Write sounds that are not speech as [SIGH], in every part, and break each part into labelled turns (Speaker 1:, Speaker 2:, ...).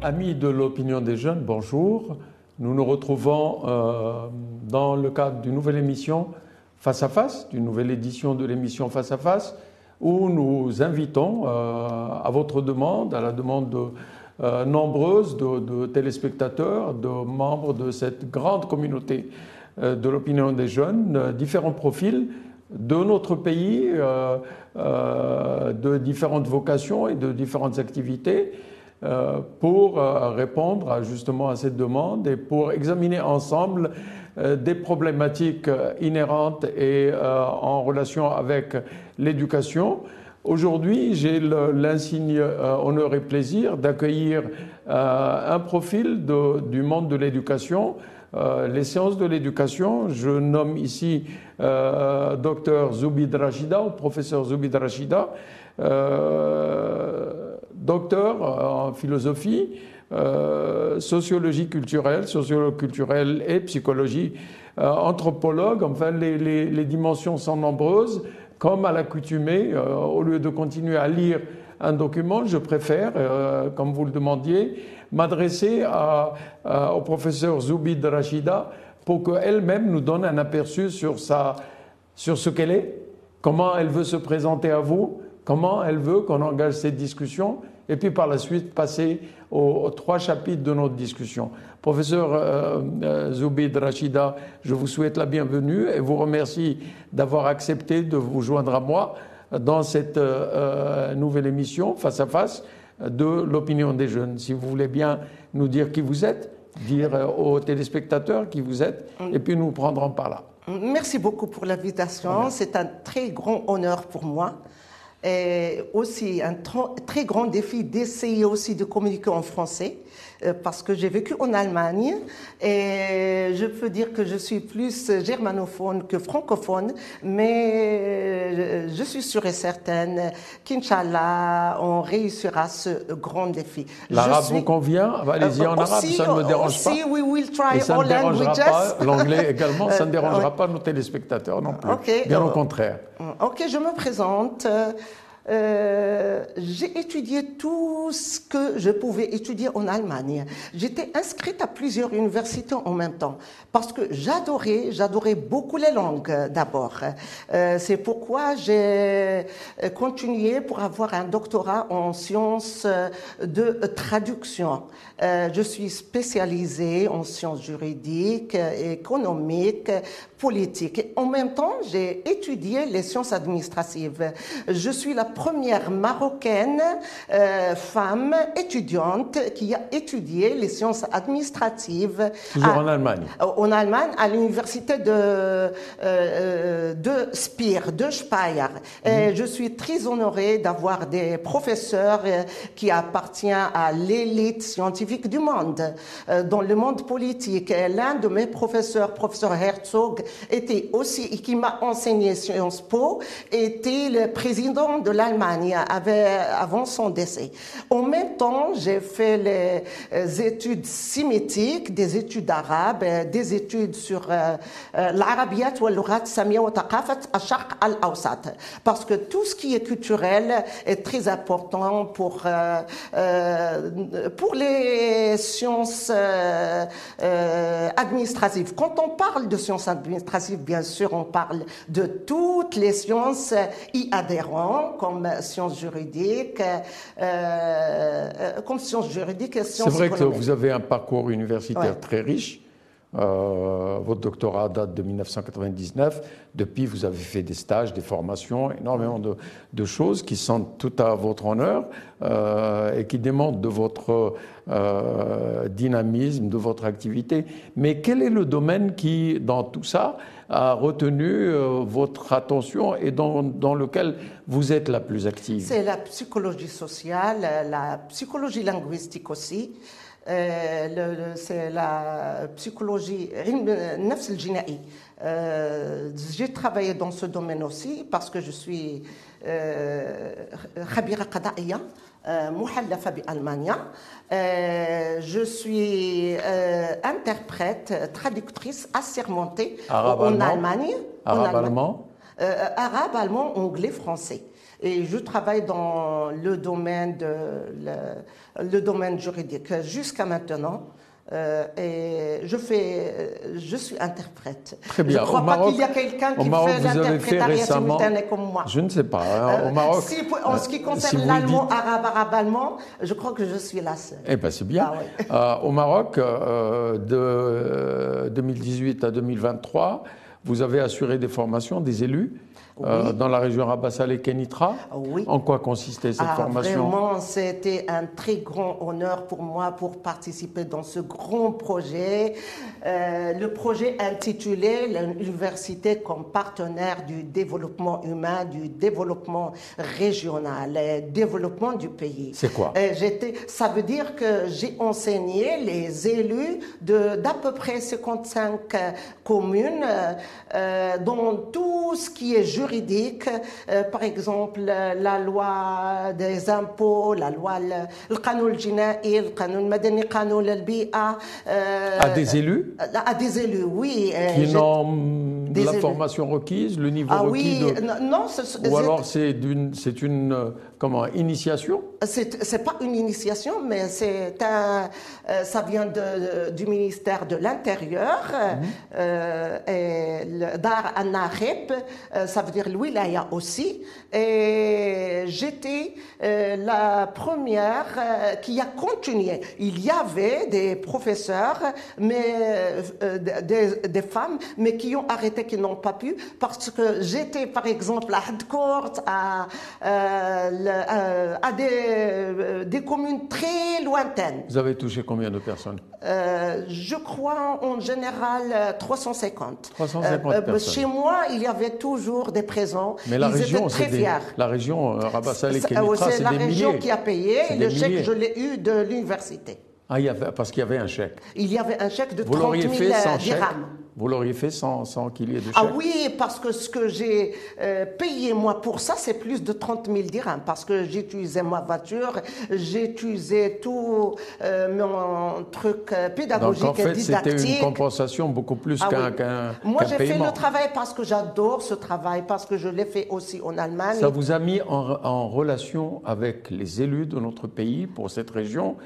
Speaker 1: Amis de l'opinion des jeunes, bonjour. Nous nous retrouvons euh, dans le cadre d'une nouvelle émission Face à Face, d'une nouvelle édition de l'émission Face à Face, où nous invitons, euh, à votre demande, à la demande de euh, nombreuses de, téléspectateurs, de membres de cette grande communauté de l'opinion des jeunes, différents profils de notre pays, de différentes vocations et de différentes activités pour euh, répondre justement à cette demande et pour examiner ensemble euh, des problématiques inhérentes et en relation avec l'éducation. Aujourd'hui, j'ai l'insigne honneur et plaisir d'accueillir un profil du monde de l'éducation, les sciences de l'éducation. Je nomme ici euh, docteur Zoubid Rachida, ou professeur Zoubid Rachida. Euh, docteur en philosophie, euh, sociologie culturelle, sociologue culturelle et psychologie, euh, anthropologue, enfin les, les, les, dimensions sont nombreuses. Comme à l'accoutumée, euh, au lieu de continuer à lire un document, je préfère, euh, comme vous le demandiez, m'adresser au professeur Zoubid Rachida pour qu'elle-même nous donne un aperçu sur, sa, sur ce qu'elle est, comment elle veut se présenter à vous, comment elle veut qu'on engage cette discussion et puis par la suite passer aux, trois chapitres de notre discussion. Professeur euh, euh, Zoubid Rachida, je vous souhaite la bienvenue et vous remercie d'avoir accepté de vous joindre à moi dans cette euh, nouvelle émission face à face de l'opinion des jeunes. Si vous voulez bien nous dire qui vous êtes, dire aux téléspectateurs qui vous êtes, et puis nous prendrons par là.
Speaker 2: Merci beaucoup pour l'invitation. C'est un très grand honneur pour moi et aussi un très grand défi d'essayer aussi de communiquer en français parce que j'ai vécu en Allemagne et je peux dire que je suis plus germanophone que francophone, mais euh, je suis sûre et certaine qu'Inch'Allah, on réussira ce grand défi.
Speaker 1: L'arabe vous convient? Allez-y en arabe, ça ne me dérange
Speaker 2: aussi,
Speaker 1: pas.
Speaker 2: We will try
Speaker 1: et ça
Speaker 2: all
Speaker 1: ne dérangera
Speaker 2: languages.
Speaker 1: pas l'anglais également, ça ne dérangera pas nos téléspectateurs non plus.
Speaker 2: Okay.
Speaker 1: Bien au contraire.
Speaker 2: Ok, je me présente. Euh, j'ai étudié tout ce que je pouvais étudier en Allemagne. J'étais inscrite à plusieurs universités en même temps parce que j'adorais, j'adorais beaucoup les langues d'abord. Euh, c'est pourquoi j'ai continué pour avoir un doctorat en sciences de traduction. Euh, je suis spécialisée en sciences juridiques, économiques, politiques. Et en même temps, j'ai étudié les sciences administratives. Je suis la première marocaine euh, femme étudiante qui a étudié les sciences administratives.
Speaker 1: Toujours
Speaker 2: à,
Speaker 1: en Allemagne?
Speaker 2: En Allemagne, à l'université de, euh, de Speer, de Speyer. Et
Speaker 1: Mhm.
Speaker 2: je suis très honorée d'avoir des professeurs euh, qui appartiennent à l'élite scientifique du monde, euh, dans le monde politique. L'un de mes professeurs, professeur Herzog, était aussi, qui m'a enseigné Sciences Po, était le président de l'Allemagne avant son décès. En même temps, j'ai fait les études sémitiques, des études arabes, euh, des études sur euh, l'arabiat ou l'urat samia wa taqafat al-awsat. Parce que tout ce qui est culturel est très important pour, pour les sciences euh, administratives. Quand on parle de sciences administratives, bien sûr, on parle de toutes les sciences y adhérentes, comme sciences juridiques, comme sciences juridiques et sciences
Speaker 1: C'est vrai
Speaker 2: économiques.
Speaker 1: que vous avez un parcours universitaire
Speaker 2: Ouais.
Speaker 1: très riche. Euh, votre doctorat date de 1999. Depuis, vous avez fait des stages, des formations, énormément de, choses qui sont tout à votre honneur euh, et qui démontrent de votre euh, dynamisme, de votre activité. Mais quel est le domaine qui, dans tout ça, a retenu votre attention et dans lequel vous êtes la plus active?
Speaker 2: C'est la psychologie sociale, la psychologie linguistique aussi. Euh, c'est la psychologie, euh, j'ai travaillé dans ce domaine aussi parce que je suis euh, Je suis interprète, traductrice assermentée en Allemagne. Arabe-allemand
Speaker 1: Arabe, allemand,
Speaker 2: anglais, français. Et je travaille dans le domaine, de, le, le domaine juridique jusqu'à maintenant. Euh, et je fais, je suis interprète.
Speaker 1: Très bien.
Speaker 2: Je ne crois
Speaker 1: Au
Speaker 2: pas
Speaker 1: Maroc-
Speaker 2: qu'il y a quelqu'un qui
Speaker 1: Maroc,
Speaker 2: fait
Speaker 1: vous avez fait
Speaker 2: l'interprétariat
Speaker 1: récemment-
Speaker 2: simultané comme moi.
Speaker 1: Je ne sais pas. hein,
Speaker 2: Euh,
Speaker 1: au Maroc.
Speaker 2: si pour- en ce qui
Speaker 1: euh,
Speaker 2: concerne
Speaker 1: si
Speaker 2: l'allemand,
Speaker 1: dites-
Speaker 2: arabe, arabe, allemand, je crois que je suis la seule.
Speaker 1: Eh ben c'est bien.
Speaker 2: Ah ouais.
Speaker 1: Euh, au Maroc, euh, de euh, 2018 à 2023, vous avez assuré des formations des élus euh, dans la région Rabassal et Kenitra.
Speaker 2: Oui.
Speaker 1: En quoi consistait cette
Speaker 2: Ah,
Speaker 1: formation
Speaker 2: Vraiment, c'était un très grand honneur pour moi pour participer dans ce grand projet. Euh, le projet intitulé L'université comme partenaire du développement humain, du développement régional, et développement du pays.
Speaker 1: C'est quoi
Speaker 2: Euh, j'étais, Ça veut dire que j'ai enseigné les élus de d'à peu près 55 euh, communes euh, euh, dans tout ce qui est juridique, euh, par exemple euh, la loi des impôts, la loi le- le قانون الجنائي, le قانون المدني, قانون البيئة, euh,
Speaker 1: À des élus
Speaker 2: à des élus, oui. euh,
Speaker 1: qui
Speaker 2: j'ai-
Speaker 1: n'ont
Speaker 2: des
Speaker 1: la
Speaker 2: élus.
Speaker 1: formation requise, le niveau
Speaker 2: ah
Speaker 1: requis
Speaker 2: oui,
Speaker 1: de...
Speaker 2: non, non, ce-
Speaker 1: Ou alors c'est d'une, c'est une euh, comment initiation
Speaker 2: C'est pas une initiation, mais c'est un, euh, ça vient de, du ministère de l'Intérieur euh, et le Dar euh, ça veut dire l'Wilaya aussi. Et j'étais euh, la première euh, qui a continué. Il y avait des professeurs, mais euh, des, des femmes, mais qui ont arrêté, qui n'ont pas pu, parce que j'étais par exemple à Hadcourt, à, euh, à des, euh, des communes très lointaines.
Speaker 1: Vous avez touché combien de personnes?
Speaker 2: Euh, je crois en général euh, 350.
Speaker 1: 350
Speaker 2: Euh,
Speaker 1: personnes.
Speaker 2: Chez moi, il y avait toujours des présents.
Speaker 1: Mais la
Speaker 2: Ils
Speaker 1: région,
Speaker 2: étaient très
Speaker 1: c'est des-
Speaker 2: fiers.
Speaker 1: la région Rabassal et
Speaker 2: C'est
Speaker 1: Kenitra,
Speaker 2: c'est
Speaker 1: c'est
Speaker 2: la
Speaker 1: des
Speaker 2: région
Speaker 1: milliers.
Speaker 2: qui a payé. Le chèque, je l'ai eu de l'université.
Speaker 1: Ah, il y avait, parce qu'il y avait un chèque.
Speaker 2: Il y avait un chèque de
Speaker 1: Vous
Speaker 2: 30
Speaker 1: l'auriez
Speaker 2: 000
Speaker 1: fait sans
Speaker 2: euh,
Speaker 1: chèque?
Speaker 2: dirhams.
Speaker 1: Vous l'auriez fait sans, sans qu'il y ait de chèque?
Speaker 2: Ah oui, parce que ce que j'ai euh, payé moi pour ça, c'est plus de 30 000 dirhams. Parce que j'utilisais ma voiture, j'utilisais tout euh, mon truc euh, pédagogique
Speaker 1: Donc en fait, c'était une compensation beaucoup plus
Speaker 2: Ah
Speaker 1: qu'un
Speaker 2: oui. Moi, j'ai fait le travail parce que j'adore ce travail, parce que je l'ai fait aussi en Allemagne.
Speaker 1: Ça vous a mis en, en relation avec les élus de notre pays pour cette région.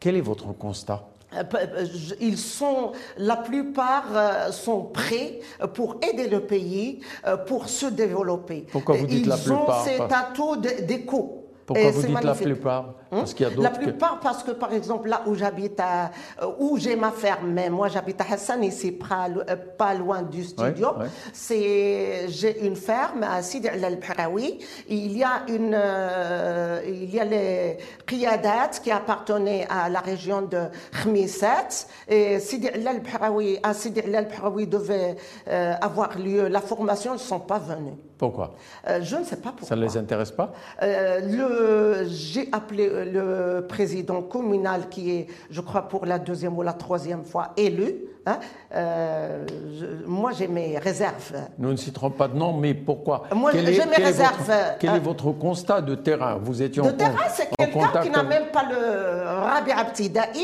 Speaker 1: Quel est votre constat?
Speaker 2: Euh, euh, Ils sont, la plupart euh, sont prêts pour aider le pays, pour se développer.
Speaker 1: Pourquoi vous dites
Speaker 2: Ils
Speaker 1: la plupart
Speaker 2: ont cet atout de- d'écho.
Speaker 1: Pourquoi
Speaker 2: Et
Speaker 1: vous
Speaker 2: c'est
Speaker 1: dites la plupart?
Speaker 2: Hein
Speaker 1: Parce qu'il y a
Speaker 2: La
Speaker 1: que-
Speaker 2: plupart, parce que par exemple, là où j'habite, à- euh, où j'ai ma ferme, mais moi j'habite à Hassan, ici, pas, lo- euh, pas loin du studio.
Speaker 1: ouais.
Speaker 2: C'est, j'ai une ferme à Sidi al Bahraoui. Il y a une, euh, il y a les qiyadat qui appartenaient à la région de Khmisat. Et Sidi al Bahraoui, à Sidi al Bahraoui devait euh, avoir lieu la formation, ils ne sont pas venus.
Speaker 1: Pourquoi?
Speaker 2: Euh, je ne sais pas pourquoi.
Speaker 1: Ça ne les intéresse pas?
Speaker 2: Euh, j'ai appelé euh, le président communal qui est, je crois, pour la deuxième ou la troisième fois élu. Hein. Euh, je- moi, j'ai mes réserves.
Speaker 1: Nous ne citerons pas de nom, mais pourquoi?
Speaker 2: Moi, j'ai mes
Speaker 1: quel est
Speaker 2: réserves,
Speaker 1: votre,
Speaker 2: euh,
Speaker 1: quel
Speaker 2: euh,
Speaker 1: est votre constat de terrain? Vous étiez
Speaker 2: De
Speaker 1: en,
Speaker 2: terrain, c'est quelqu'un qui n'a même pas le Rabi Abtidaï,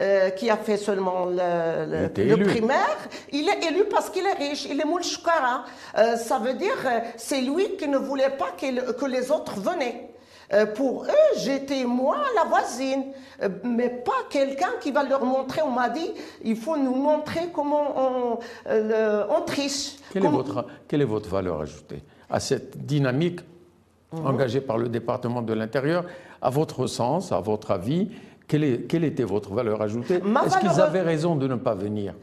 Speaker 2: euh, qui a fait seulement le, le- primaire. Il est élu parce qu'il est riche, il est moulchkara. Euh, ça veut dire, euh, c'est lui qui ne voulait pas que les autres venaient. Euh, pour eux, j'étais moi la voisine, Euh, mais pas quelqu'un qui va leur montrer. On m'a dit, il faut nous montrer comment on, euh, on triche.
Speaker 1: Quelle est, votre, quelle est votre valeur ajoutée à cette dynamique
Speaker 2: Mhm.
Speaker 1: engagée par le département de l'Intérieur? À votre sens, à votre avis, quelle, est- quelle était votre valeur ajoutée? Est-ce qu'ils avaient raison de ne pas venir?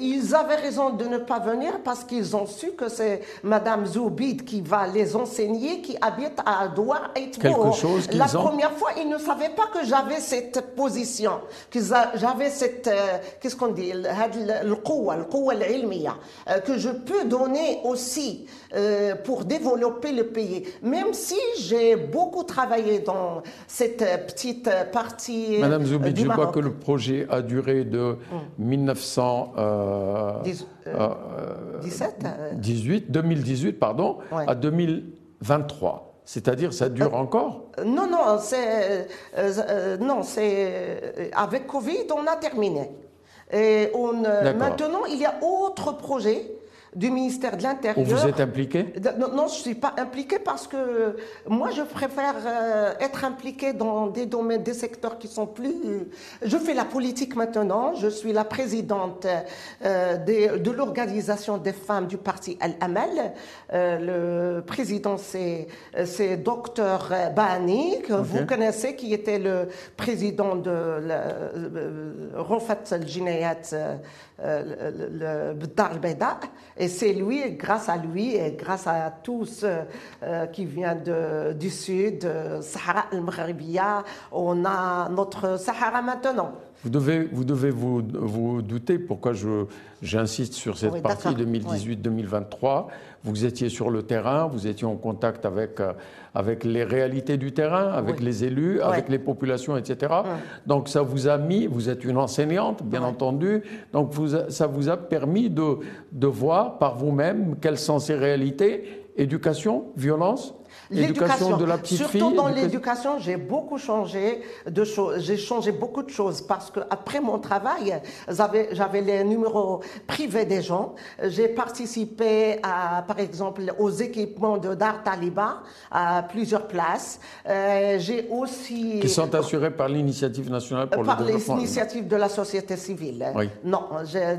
Speaker 2: Ils avaient raison de ne pas venir parce qu'ils ont su que c'est Madame Zoubid qui va les enseigner, qui habite à Douar et
Speaker 1: Quelque chose
Speaker 2: La
Speaker 1: ont-
Speaker 2: première fois, ils ne savaient pas que j'avais cette position, que j'avais cette, euh, qu'est-ce qu'on dit, le- euh, que je peux donner aussi euh, pour développer le pays. Même si j'ai beaucoup travaillé dans cette euh, petite euh, partie
Speaker 1: Madame
Speaker 2: euh,
Speaker 1: Zoubid, je crois
Speaker 2: Maroc.
Speaker 1: que le projet a duré de 1900. Euh,
Speaker 2: Dix- euh,
Speaker 1: euh,
Speaker 2: 17 euh,
Speaker 1: 18, 2018 pardon,
Speaker 2: Ouais.
Speaker 1: à 2023. C'est-à-dire, ça dure encore?
Speaker 2: Non, non, c'est euh, euh, non, c'est euh, avec Covid, on a terminé. Et on, euh, maintenant, il y a autre projet du ministère de l'Intérieur.
Speaker 1: Vous êtes impliqué
Speaker 2: non, non, je ne suis pas impliqué parce que moi, je préfère euh, être impliqué dans des domaines, des secteurs qui sont plus. Je fais la politique maintenant. Je suis la présidente euh, de l'organisation des femmes du parti Al-Amal. Euh, le président, c'est docteur Bani, que vous connaissez, qui était le président de Rofat al-Jinayat le Beda. Et c'est lui, grâce à lui et grâce à tous euh, qui viennent du sud, Sahara al-Maghribia, on a notre Sahara maintenant.
Speaker 1: Vous devez vous, devez vous, vous douter pourquoi j'insiste sur cette partie 2018-2023. Vous étiez sur le terrain, vous étiez en contact avec, euh, avec les réalités du terrain, avec les élus, avec les populations, etc. Donc ça vous a mis, vous êtes une enseignante, bien entendu, donc vous, ça vous a permis de, de voir par vous-même quelles sont ces réalités. Éducation, violence
Speaker 2: L'éducation Surtout dans l'éducation, j'ai beaucoup changé de choses. J'ai changé beaucoup de choses parce que après mon travail, j'avais les numéros privés des gens. J'ai participé à, par exemple, aux équipements de Dar Taliba à plusieurs places. Euh, j'ai aussi
Speaker 1: qui sont assurés par l'initiative nationale pour
Speaker 2: par
Speaker 1: le développement.
Speaker 2: Par l'initiative de la société civile. Oui. Non,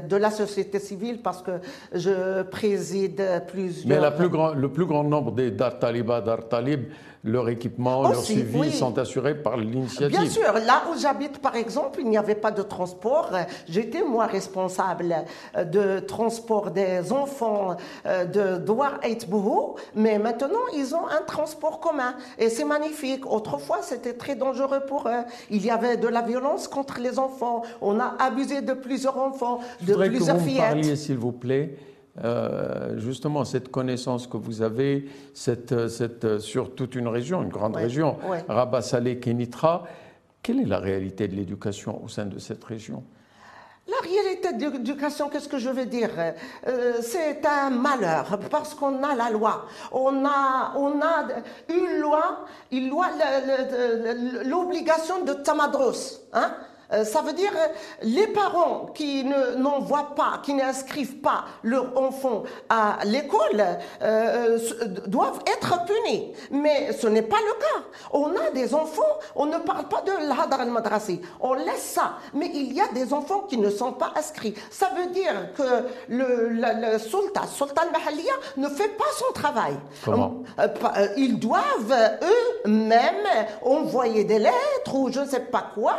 Speaker 2: de la société civile parce que je préside plusieurs.
Speaker 1: Mais la plus grand, le plus grand nombre des Dar Taliba, Dar Talib, leur équipement, leur suivi sont assurés par l'initiative.
Speaker 2: Bien sûr, là où j'habite, par exemple, il n'y avait pas de transport. J'étais, moi, responsable de transport des enfants euh, de Douar et Bouhou, mais maintenant, ils ont un transport commun. Et c'est magnifique. Autrefois, c'était très dangereux pour eux. Il y avait de la violence contre les enfants. On a abusé de plusieurs enfants, de plusieurs filles.
Speaker 1: Vous parliez, s'il vous plaît, euh, justement cette connaissance que vous avez cette, cette, sur toute une région, une grande région, Rabat Salé, Kenitra. Quelle est la réalité de l'éducation au sein de cette région?
Speaker 2: La réalité de l'éducation, qu'est-ce que je veux dire? Euh, C'est un malheur parce qu'on a la loi. On a, on a une loi, une loi, l'obligation de tamadros. Hein? Euh, ça veut dire euh, les parents qui n'envoient pas, qui n'inscrivent pas leur enfant à l'école euh, doivent être punis. Mais ce n'est pas le cas. On a des enfants, on ne parle pas de l'hadar al-madrasi, on laisse ça. Mais il y a des enfants qui ne sont pas inscrits. Ça veut dire que le, le, sultan, sultan Mahalia, ne fait pas son travail.
Speaker 1: Comment
Speaker 2: Ils doivent eux-mêmes envoyer des lettres ou je ne sais pas quoi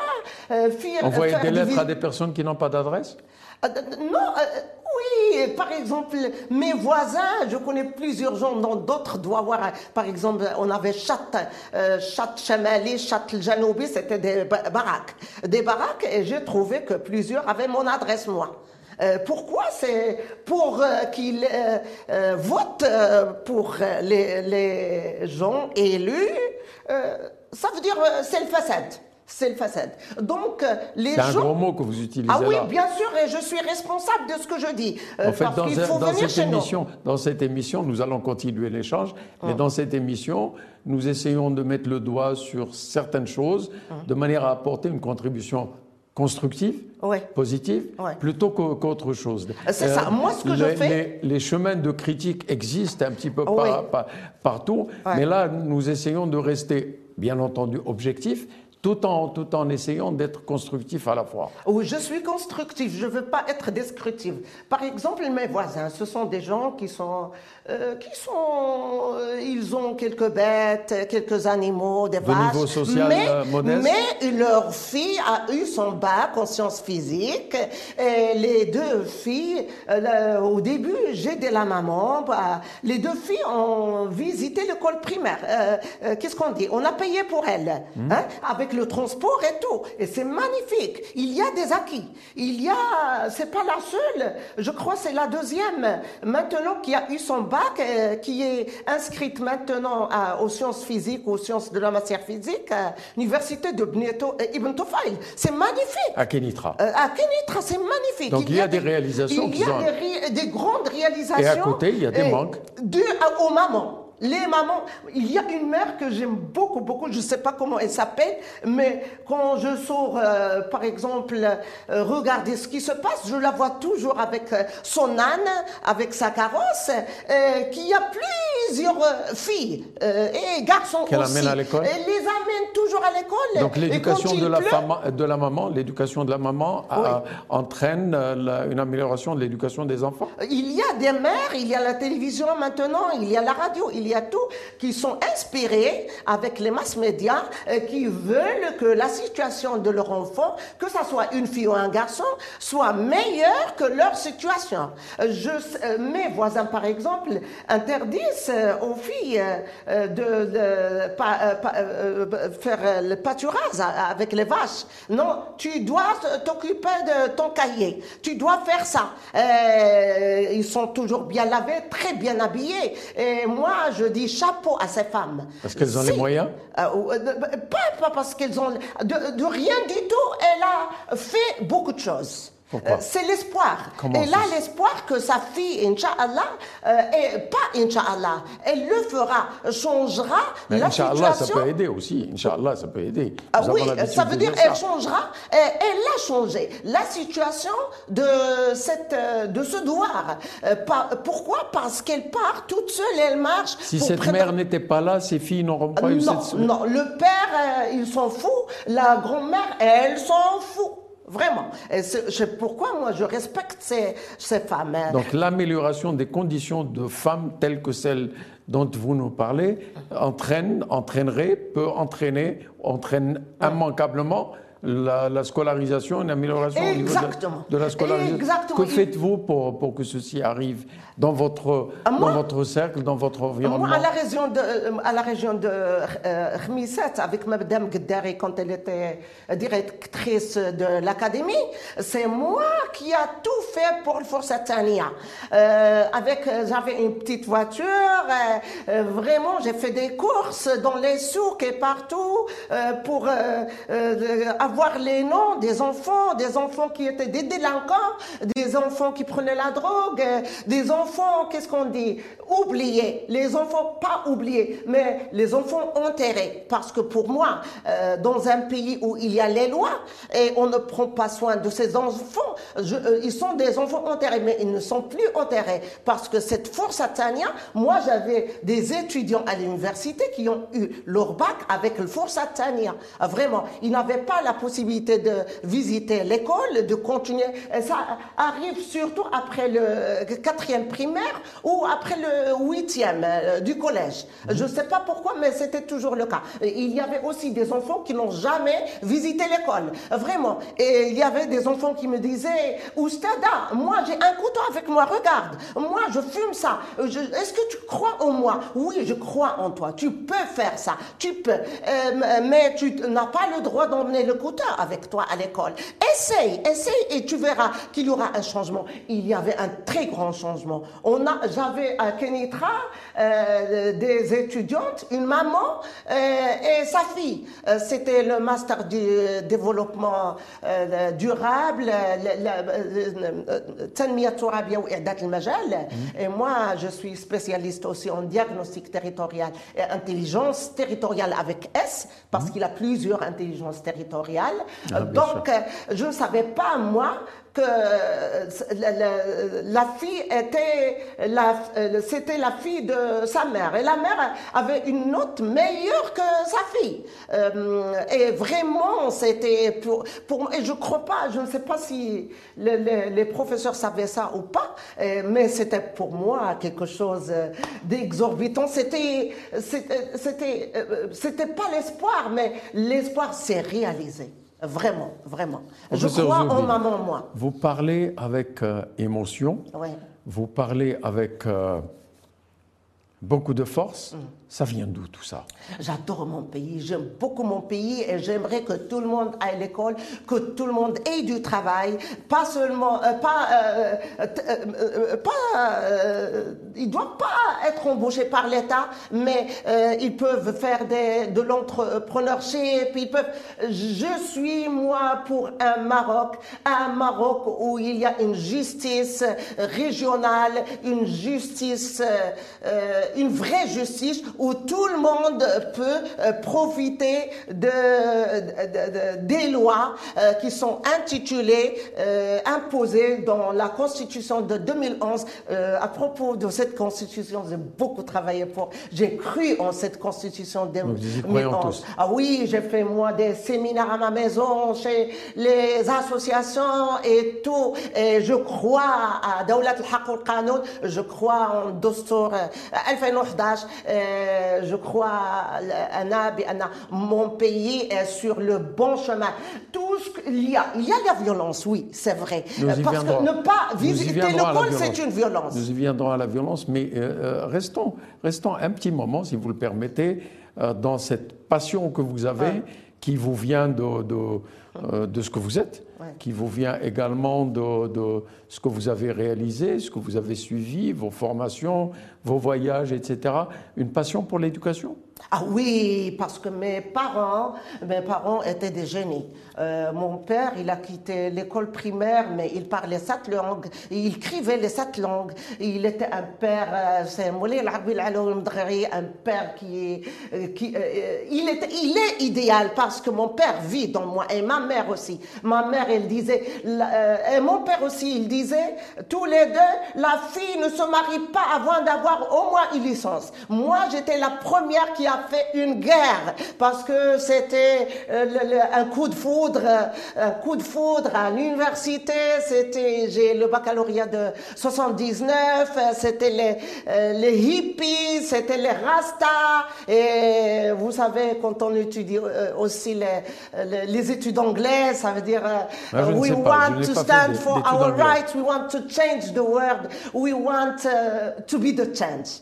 Speaker 1: Envoyer des lettres à des personnes qui n'ont pas d'adresse
Speaker 2: euh, Non, euh, oui, par exemple, mes voisins, je connais plusieurs gens, dont d'autres doivent avoir, par exemple, on avait Chat, euh, Chat Chamali, Chat Janoubi, c'était des baraques. Des baraques, et j'ai trouvé que plusieurs avaient mon adresse, moi. pourquoi? C'est pour qu'ils votent pour les, les, gens élus. ça veut dire c'est le facette c'est le façade. Donc, euh, les
Speaker 1: gens.
Speaker 2: C'est
Speaker 1: un gros mot que vous utilisez.
Speaker 2: Ah oui, bien sûr, et je suis responsable de ce que je dis.
Speaker 1: Euh, en fait, dans, cette émission, dans cette émission, nous allons continuer l'échange, mais dans cette émission, nous essayons de mettre le doigt sur certaines choses de manière à apporter une contribution constructive, positive, plutôt qu'autre chose.
Speaker 2: C'est ça. Euh, Moi, ce que je
Speaker 1: fais. Les, chemins de critique existent un petit peu partout, mais là, nous essayons de rester, bien entendu, objectifs, tout en, tout en essayant d'être constructif à la fois.
Speaker 2: Oui, je suis constructif, je ne veux pas être descriptif. Par exemple, mes voisins, ce sont des gens qui sont, euh, qui sont, euh, ils ont quelques bêtes, quelques animaux, des
Speaker 1: de
Speaker 2: vaches.
Speaker 1: niveau social
Speaker 2: mais,
Speaker 1: euh, modeste.
Speaker 2: Mais leur fille a eu son bac en sciences physiques. Et les deux filles, au début, j'ai de la maman. Bah, les deux filles ont visité l'école primaire. Qu'est-ce qu'on dit? On a payé pour elles, hmm. hein, avec le transport et tout. Et c'est magnifique. Il y a des acquis. Il y a, c'est pas la seule. Je crois c'est la deuxième. Maintenant qui a eu son bac, euh, qui est inscrite maintenant aux sciences physiques, aux sciences de la matière physique, à l'université de Bneto, euh, Ibn Tufayl. C'est magnifique.
Speaker 1: À Kenitra.
Speaker 2: Euh, à Kenitra, c'est magnifique.
Speaker 1: Donc il y, a, des, réalisations.
Speaker 2: Il y a des, grandes réalisations. Et
Speaker 1: à côté, il y a des manques.
Speaker 2: Dû aux mamans les mamans, il y a une mère que j'aime beaucoup, beaucoup, je ne sais pas comment elle s'appelle, mais quand je sors, euh, par exemple, euh, regarder ce qui se passe, je la vois toujours avec euh, son âne, avec sa carrosse, qui a plusieurs filles et garçons
Speaker 1: Qu'elle
Speaker 2: aussi.
Speaker 1: amène à l'école
Speaker 2: Et les amène toujours à l'école.
Speaker 1: Donc l'éducation de la,
Speaker 2: pleut-
Speaker 1: de la maman, l'éducation de la maman a- entraîne euh, la- une amélioration de l'éducation des enfants.
Speaker 2: Il y a des mères, il y a la télévision maintenant, il y a la radio, il y a tout, qui sont inspirés avec les mass médias, euh, qui veulent que la situation de leur enfant, que ça soit une fille ou un garçon, soit meilleure que leur situation. Euh, Je, euh, mes voisins, par exemple, interdisent euh, aux filles euh, de, de pas- euh, euh, euh, faire le pâturage avec les vaches. Non, tu dois t'occuper de ton cahier. Tu dois faire ça. Ils sont toujours bien lavés, très bien habillés. Et moi, je dis chapeau à ces femmes.
Speaker 1: Parce qu'elles ont les moyens
Speaker 2: euh, pas, pas parce qu'elles ont... De, de rien du tout, elle a fait beaucoup de choses.
Speaker 1: Pourquoi
Speaker 2: Euh, c'est l'espoir. Elle a
Speaker 1: c'est-
Speaker 2: l'espoir que sa fille, Inch'Allah, euh, et pas Inch'Allah, elle le fera, changera
Speaker 1: Mais
Speaker 2: la
Speaker 1: Inch'Allah,
Speaker 2: situation.
Speaker 1: ça peut aider aussi. Inch'Allah, ça peut aider.
Speaker 2: Ah oui, ça veut dire
Speaker 1: dire
Speaker 2: qu'elle
Speaker 1: ça.
Speaker 2: changera. Et elle a changé la situation de cette euh, de ce douar. Euh, pas- pourquoi? Parce qu'elle part toute seule, elle marche.
Speaker 1: Si cette mère n'était pas là, ces filles n'auront pas eu
Speaker 2: non,
Speaker 1: cette...
Speaker 2: non, le père, euh, il s'en fout. La grand-mère, elle s'en fout. Vraiment. Et c'est pourquoi moi je respecte ces, ces femmes. hein.
Speaker 1: Donc l'amélioration des conditions de femmes telles que celles dont vous nous parlez entraîne, entraînerait, peut entraîner, entraîne immanquablement la, la scolarisation, une amélioration au niveau de-
Speaker 2: Exactement.
Speaker 1: de, la scolarisation.
Speaker 2: Exactement.
Speaker 1: Que faites-vous pour, pour que ceci arrive dans votre,
Speaker 2: Ah, moi-
Speaker 1: dans votre cercle, dans votre environnement
Speaker 2: Moi, à la région de, euh, à la région de euh, Khmissat, avec Madame Gueddari, quand elle était directrice de l'académie, c'est moi qui a tout fait pour le Forsatania. Euh, avec, euh, j'avais une petite voiture, euh, euh, vraiment, j'ai fait des courses dans les souks et partout euh, pour euh, euh, avoir les noms des enfants, des enfants qui étaient des délinquants, des enfants qui prenaient la drogue, des enfants, qu'est-ce qu'on dit, oubliés, les enfants pas oubliés, mais les enfants enterrés. Parce que pour moi, euh, dans un pays où il y a les lois et on ne prend pas soin de ces enfants, euh, ils sont des enfants enterrés, mais ils ne sont plus enterrés. Parce que cette force Tania, moi j'avais des étudiants à l'université qui ont eu leur bac avec le force Tania. Ah, Vraiment, ils n'avaient pas la possibilité de visiter l'école, de continuer. Et ça arrive surtout après le quatrième primaire ou après le huitième euh, du collège. Je ne sais pas pourquoi, mais c'était toujours le cas. Il y avait aussi des enfants qui n'ont jamais visité l'école. Vraiment. Et il y avait des enfants qui me disaient, Oustada, moi j'ai un couteau avec moi, regarde. Moi je fume ça. Est-ce que tu crois en moi? Oui, je crois en toi. Tu peux faire ça. Tu peux. Euh, mais tu n'as pas le droit d'emmener le couteau avec toi à l'école. Essaye, essaye et tu verras qu'il y aura un changement. Il y avait un très grand changement. On a, j'avais à Kenitra euh, des étudiantes, une maman euh, et sa fille. Euh, c'était le master du développement durable, mhm. et moi je suis spécialiste aussi en diagnostic territorial et intelligence territoriale avec S parce mhm. qu'il a plusieurs intelligences territoriales
Speaker 1: ah,
Speaker 2: Donc, euh, je ne savais pas, moi, que euh, la, fille était la, euh, c'était la fille de sa mère. Et la mère avait une note meilleure que sa fille. Euh, et vraiment c'était pour, pour et je crois pas je ne sais pas si le- le- les professeurs savaient ça ou pas mais c'était pour moi quelque chose d'exorbitant. C'était c'était c'était c'était pas l'espoir mais l'espoir s'est réalisé vraiment vraiment. Je crois en
Speaker 1: Zoubine,
Speaker 2: maman moi.
Speaker 1: Vous parlez avec euh, émotion,
Speaker 2: Ouais.
Speaker 1: vous parlez avec euh, beaucoup de force. Ça vient d'où tout ça?
Speaker 2: J'adore mon pays, j'aime beaucoup mon pays et j'aimerais que tout le monde aille à l'école, que tout le monde ait du travail, pas seulement, euh, pas, euh, euh, pas, ils doivent pas être embauchés par l'État, mais ils peuvent faire des, de l'entrepreneurship, ils peuvent. Je suis moi pour un Maroc, un Maroc où il y a une justice régionale, une justice une vraie justice où tout le monde peut profiter de, des lois qui sont intitulées, imposées dans la Constitution de 2011. à propos de cette Constitution, j'ai beaucoup travaillé pour. J'ai cru en cette Constitution de 2011. Ah oui, j'ai fait moi des séminaires à ma maison, chez les associations et tout. Et je crois à al-Haq je crois en Dostor 2011, je crois à mon pays est sur le bon chemin. Tout ce qu'il y a, il y a la violence, oui, c'est vrai. Parce que ne pas visiter l'école, c'est une violence.
Speaker 1: Nous y viendrons à la violence, mais euh, euh, restons, restons un petit moment, si vous le permettez, euh, dans cette passion que vous avez, qui vous vient de, de, de ce que vous êtes qui vous vient également de, ce que vous avez réalisé, ce que vous avez suivi, vos formations, vos voyages, etc. Une passion pour l'éducation?
Speaker 2: Ah oui, parce que mes parents, mes parents étaient des génies. Euh, mon père, il a quitté l'école primaire, mais il parlait sept langues. Il écrivait les sept langues. Il était un père, euh, c'est un père qui, euh, qui il, était, il est idéal parce que mon père vit dans moi et ma mère aussi. Ma mère, elle disait, et mon père aussi, il disait, tous les deux, la fille ne se marie pas avant d'avoir au moins une licence. Moi, j'étais la première qui a fait une guerre parce que c'était euh, un coup de foudre, euh, un coup de foudre à l'université. C'était, j'ai le baccalauréat de 79, euh, c'était les, les hippies, c'était les rastas. Et vous savez, quand on étudie aussi les, les, études anglaises, ça veut dire we want to stand for our rights, we want to change the world, we want to be the change.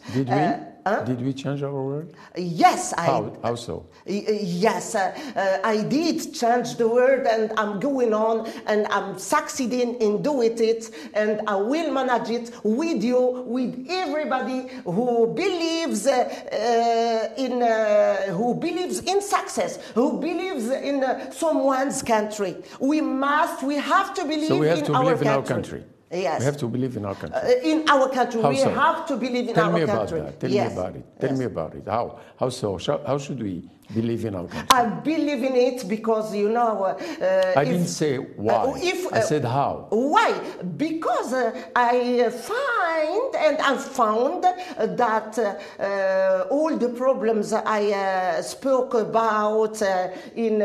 Speaker 1: Huh? Did we change our world?
Speaker 2: Yes,
Speaker 1: I. How how so?
Speaker 2: Yes, uh, uh, I did change the world, and I'm going on, and I'm succeeding in doing it, and I will manage it with you, with everybody who believes uh, uh in uh, who believes in success, who believes in uh, someone's country. We must, we have to believe
Speaker 1: so we have
Speaker 2: in,
Speaker 1: to believe in our country.
Speaker 2: Yes.
Speaker 1: We have to believe in our country. Uh,
Speaker 2: in our country.
Speaker 1: How
Speaker 2: we
Speaker 1: so?
Speaker 2: have to believe in
Speaker 1: Tell
Speaker 2: our
Speaker 1: me
Speaker 2: country.
Speaker 1: About that. Tell
Speaker 2: yes.
Speaker 1: me about it. Tell
Speaker 2: yes.
Speaker 1: me about it. How? How so? How should we believe in?
Speaker 2: I believe in it because, you know. Uh,
Speaker 1: I if, didn't say why. Uh, if, I said how.
Speaker 2: Why? Because uh, I find and I found that uh, all the problems I uh, spoke about in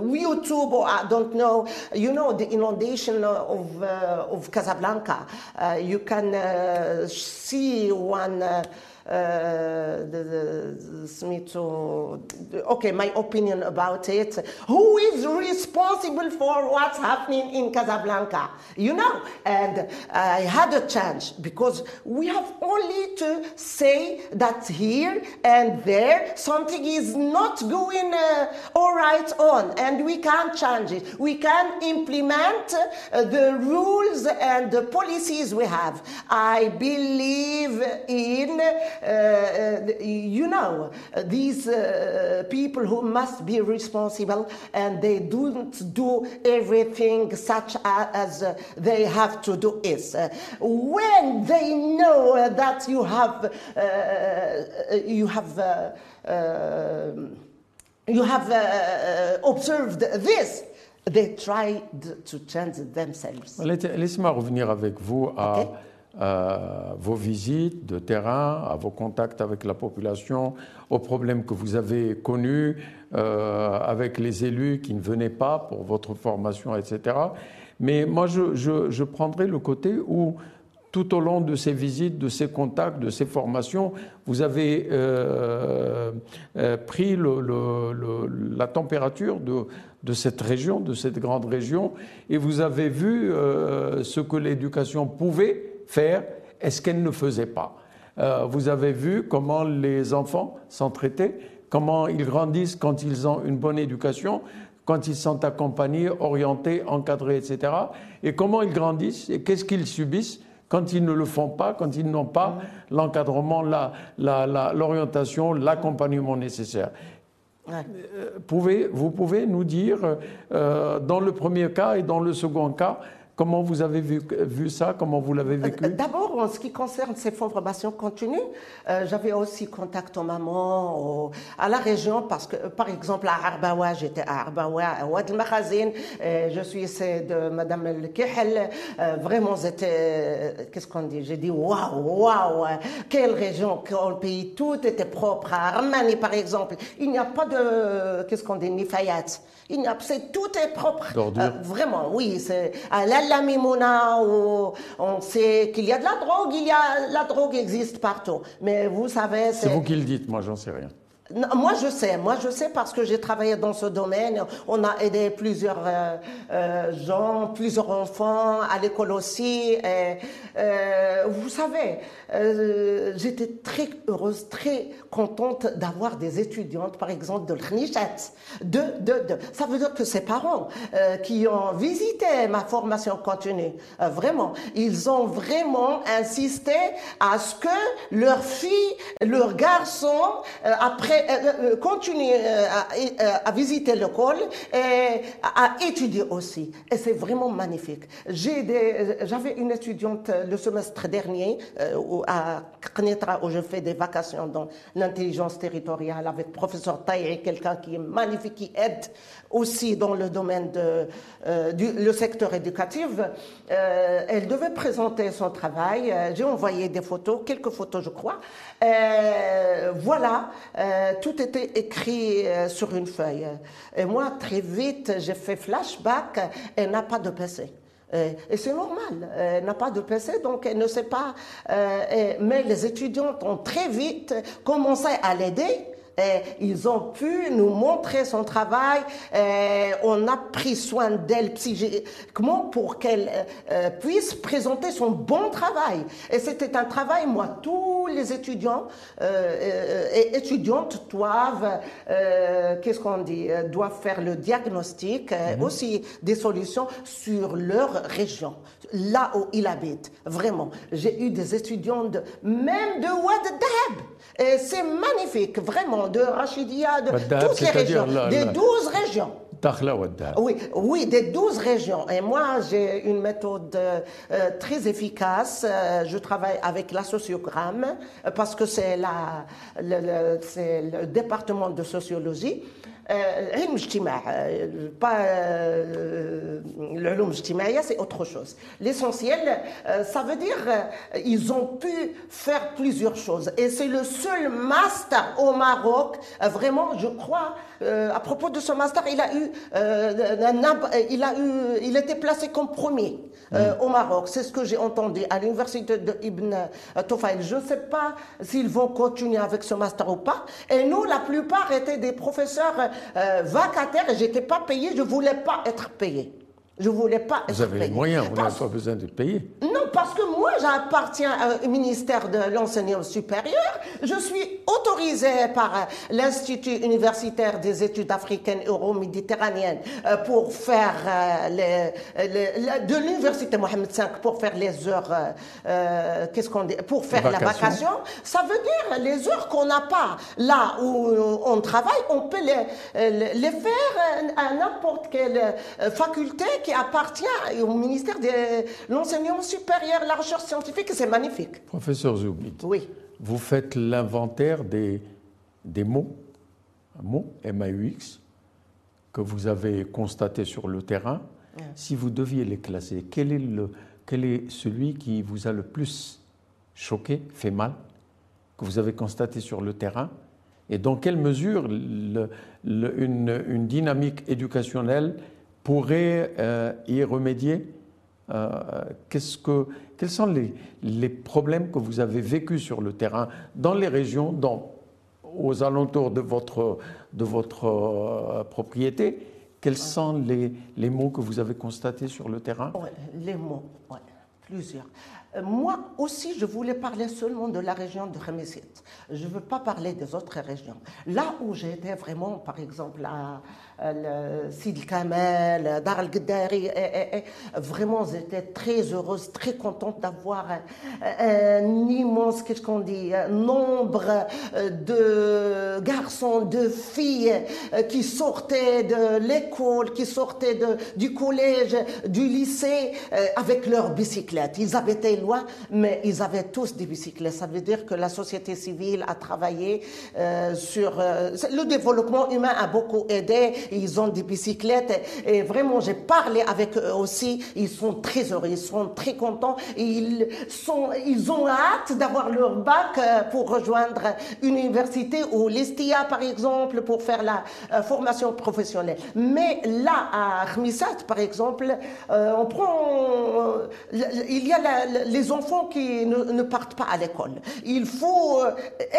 Speaker 2: YouTube or I don't know, you know, the inundation of, of Casablanca. you can see one uh, the, the, okay, my opinion about it. Who is responsible for what's happening in Casablanca? You know, and I had a chance because we have only to say that here and there something is not going uh, all right on, and we can change it. We can implement uh, the rules and the policies we have. I believe in Uh, uh, you know, uh, these uh, people who must be responsible and they don't do everything such as uh, they have to do is. when they know that you have, you have, um, you have observed this, they try to change themselves.
Speaker 1: Laissez-moi revenir avec vous à okay. À vos visites de terrain, à vos contacts avec la population, aux problèmes que vous avez connus euh, avec les élus qui ne venaient pas pour votre formation, etc. Mais moi, je, prendrai le côté où tout au long de ces visites, de ces contacts, de ces formations, vous avez euh, euh, pris la température de, cette région, de cette grande région, et vous avez vu euh, ce que l'éducation pouvait faire et ce qu'elle ne faisait pas. Euh, vous avez vu comment les enfants sont traités, comment ils grandissent quand ils ont une bonne éducation, quand ils sont accompagnés, orientés, encadrés, etc. Et comment ils grandissent et qu'est-ce qu'ils subissent quand ils ne le font pas, quand ils n'ont pas l'encadrement, l'orientation, l'accompagnement nécessaire. Euh, pouvez, vous pouvez nous dire, euh, dans le premier cas et dans le second cas, Comment vous avez vu, vu ça? Comment vous l'avez vécu?
Speaker 2: D'abord, en ce qui concerne ces formations continues, euh, j'avais aussi contact aux mamans, à la région, parce que, par exemple, à Arbawa, j'étais à Arbawa, à Ouad el je suis de Madame El Kehel. Euh, vraiment, c'était, qu'est-ce qu'on dit? J'ai dit, waouh, waouh, quelle région, quel pays, tout était propre. À Armani, par exemple, il n'y a pas de, qu'est-ce qu'on dit, ni Il n'y a, c'est, tout est propre.
Speaker 1: Euh,
Speaker 2: vraiment, oui, c'est à la Mimouna, où on sait qu'il y a de la drogue, il y a, la drogue existe partout. Mais vous savez...
Speaker 1: C'est vous qui le dites, moi j'en sais rien.
Speaker 2: Moi, je sais. Moi, je sais parce que j'ai travaillé dans ce domaine. On a aidé plusieurs euh, euh, gens, plusieurs enfants à l'école aussi. Euh, vous savez, euh, j'étais très heureuse, très contente d'avoir des étudiantes, par exemple, de l'Knishat. De, de, de, ça veut dire que ces parents euh, qui ont visité ma formation continue, vraiment, ils ont vraiment insisté à ce que leurs filles, leurs garçons, euh, après, continuent à, à, visiter l'école et à, étudier aussi. Et c'est vraiment magnifique. J'avais une étudiante le semestre dernier à Knetra où je fais des vacations dans l'intelligence territoriale avec le professeur Taïri, quelqu'un qui est magnifique, qui aide aussi dans le domaine de, euh, du le secteur éducatif. Euh, elle devait présenter son travail. Euh, j'ai envoyé des photos, quelques photos je crois. voilà, tout était écrit sur une feuille. Et moi, très vite, j'ai fait flashback. Elle n'a pas de PC. Euh, et c'est normal, elle n'a pas de PC, donc elle ne sait pas. Euh, mais les étudiants ont très vite commencé à l'aider ils ont pu nous montrer son travail. on a pris soin d'elle psychiquement pour qu'elle euh, puisse présenter son bon travail. Et c'était un travail, moi, tous les étudiants et étudiantes doivent, qu'est-ce qu'on dit, doivent faire le diagnostic, mhm. aussi des solutions sur leur région, là où ils habitent. Vraiment, j'ai eu des étudiants de, même de Ouad Dahab. Et c'est magnifique, vraiment de Rachidia, de toutes les régions, des douze régions. Oui, oui, des douze régions. Et moi, j'ai une méthode euh, très efficace. Euh, je travaille avec la sociogramme parce que c'est le, le département de sociologie. علم اجتماع pas l'ulum اجتماعية c'est autre chose l'essentiel ça veut dire ils ont pu faire plusieurs choses et c'est le seul master au Maroc vraiment je crois à propos de ce master il a eu il a eu il était placé comme premier au Maroc. C'est ce que j'ai entendu à l'université de Ibn Tofayl je ne sais pas s'ils vont continuer avec ce master ou pas. Et nous la plupart étaient des professeurs euh, vacataire et j'étais pas payé, je voulais pas être payé. Je voulais pas
Speaker 1: Vous avez les moyens, vous n'avez pas besoin de payer.
Speaker 2: Non, parce que moi, j'appartiens au ministère de l'enseignement supérieur. Je suis autorisé par euh, l'Institut universitaire des études africaines euro-méditerranéennes euh, pour faire les, de l'université Mohamed V pour faire les heures, qu'est-ce qu'on dit, pour faire la vacation. Ça veut dire les heures qu'on n'a pas là où on travaille, on peut les, les faire à n'importe quelle faculté qui appartient au ministère de l'enseignement supérieur, la recherche scientifique, c'est magnifique.
Speaker 1: Professeur Zoubit,
Speaker 2: oui.
Speaker 1: vous faites l'inventaire des, des mots, mots, M-A-U-X, que vous avez constatés sur le terrain. Si vous deviez les classer, quel est, le, quel est celui qui vous a le plus choqué, fait mal, que vous avez constaté sur le terrain? Et dans quelle mesure une, une, dynamique éducationnelle pourrait euh, y remédier? Euh, qu'est-ce que, Quels sont les, les, problèmes que vous avez vécus sur le terrain, dans les régions, dans, aux alentours de votre, de votre euh, propriété? Quels sont les, les, mots que vous avez constatés sur le terrain?
Speaker 2: Les mots, plusieurs. Euh, moi aussi, je voulais parler seulement de la région de Khamisit. Je ne veux pas parler des autres régions. Là où j'étais vraiment, par exemple, à Sid Kamel, Dar al-Gdari, vraiment, j'étais très heureuse, très contente d'avoir un, immense, qu'est-ce qu'on dit, nombre de garçons, de filles qui sortaient de l'école, qui sortaient du collège, du lycée, avec leurs bicyclettes. Ils habitaient loin, mais ils avaient tous des bicyclettes. Ça veut dire que la société civile a travaillé euh, sur... Euh, le développement humain a beaucoup aidé. Ils ont des bicyclettes. Et vraiment, j'ai parlé avec eux aussi. Ils sont très heureux, ils sont très contents. Ils ont hâte d'avoir leur bac euh, pour rejoindre une université ou l'ESTIA, par exemple, pour faire la formation professionnelle. Mais là, à Khmissat, par exemple, on prend... il y a la, les enfants qui ne, partent pas à l'école. Il faut euh,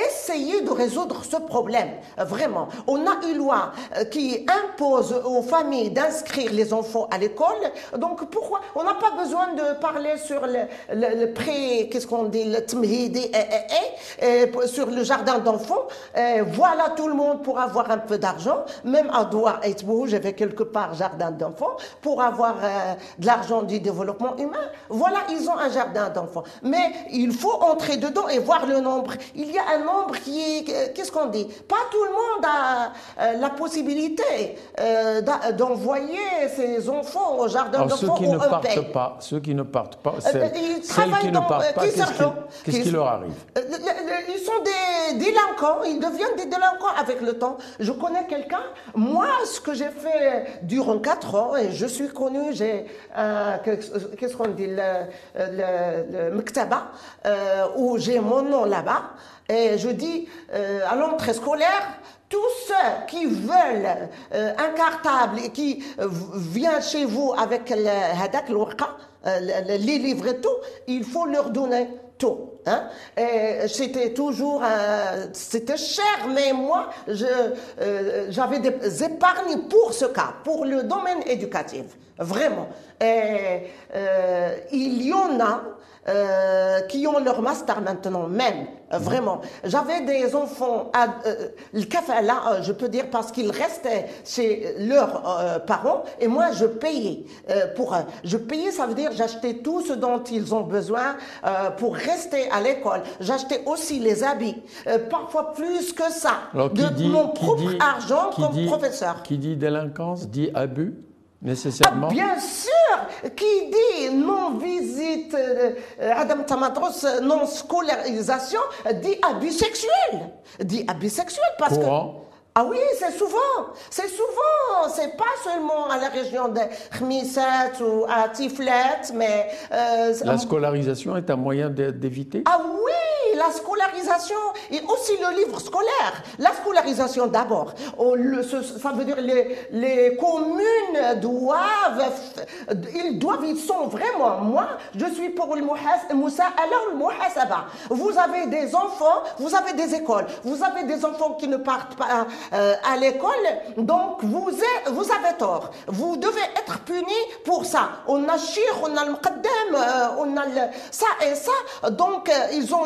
Speaker 2: essayer de résoudre ce problème, vraiment. On a une loi euh, qui impose aux familles d'inscrire les enfants à l'école. Donc pourquoi On n'a pas besoin de parler sur le, le, qu'est-ce qu'on dit, le tmhidi, sur le jardin d'enfants. Voilà tout le monde pour avoir un peu d'argent. Même à Doua et j'avais quelque part jardin d'enfants pour avoir euh, de l'argent du développement humain. Voilà, ils ont un jardin d'enfants. Mais il faut entrer dedans et voir le nombre. Il y a un nombre qui est, euh, qu'est-ce qu'on dit? Pas tout le monde a euh, la possibilité euh, d'envoyer ses enfants au jardin d'enfants
Speaker 1: ceux qui ne partent pas, ceux qui ne partent pas, celles, qui ne partent pas, qu'est-ce qui, leur arrive?
Speaker 2: Ils sont des délinquants, ils deviennent des délinquants avec le temps. Je connais quelqu'un, moi, ce que j'ai fait durant quatre ans, et je suis connu, j'ai, qu'est-ce qu'on dit, le le Mktaba, euh, où j'ai mon nom là-bas, et je dis euh, à l'entrée scolaire, tous ceux qui veulent euh, un cartable et qui viennent chez vous avec le les livres et tout, il faut leur donner tout. Hein? C'était toujours, c'était cher, mais moi, j'avais des épargnes pour ce cas, pour le domaine éducatif, vraiment. Et, il y en a euh, qui ont leur master maintenant, même, euh, mhm. vraiment. J'avais des enfants, à, euh, le café là, je peux dire, parce qu'ils restaient chez leurs parents, et moi, je payais pour eux. Je payais, ça veut dire, j'achetais tout ce dont ils ont besoin pour rester à l'école. J'achetais aussi les habits, parfois plus que ça, de mon propre argent comme professeur.
Speaker 1: Qui dit délinquance dit abus nécessairement?
Speaker 2: ah, Bien sûr Qui dit non-visite, euh, Adam Tamatros, non scolarisation, dit abus sexuel. Dit abus sexuel parce que. Ah oui, c'est souvent, c'est souvent, c'est pas seulement à la région de Khmisat ou à Tiflet, mais...
Speaker 1: Euh, la scolarisation est un moyen d'éviter?
Speaker 2: Ah oui la scolarisation et aussi le livre scolaire. La scolarisation d'abord. Ça veut dire les, les communes doivent, ils doivent, ils sont vraiment, moi, je suis pour le Moussa, alors le Mouhasaba. Vous avez des enfants, vous avez des écoles, vous avez des enfants qui ne partent pas euh, à l'école, donc vous, êtes, vous avez tort. Vous devez être punis pour ça. On a shir, on a le euh, on a le, ça et ça. Donc, euh, ils ont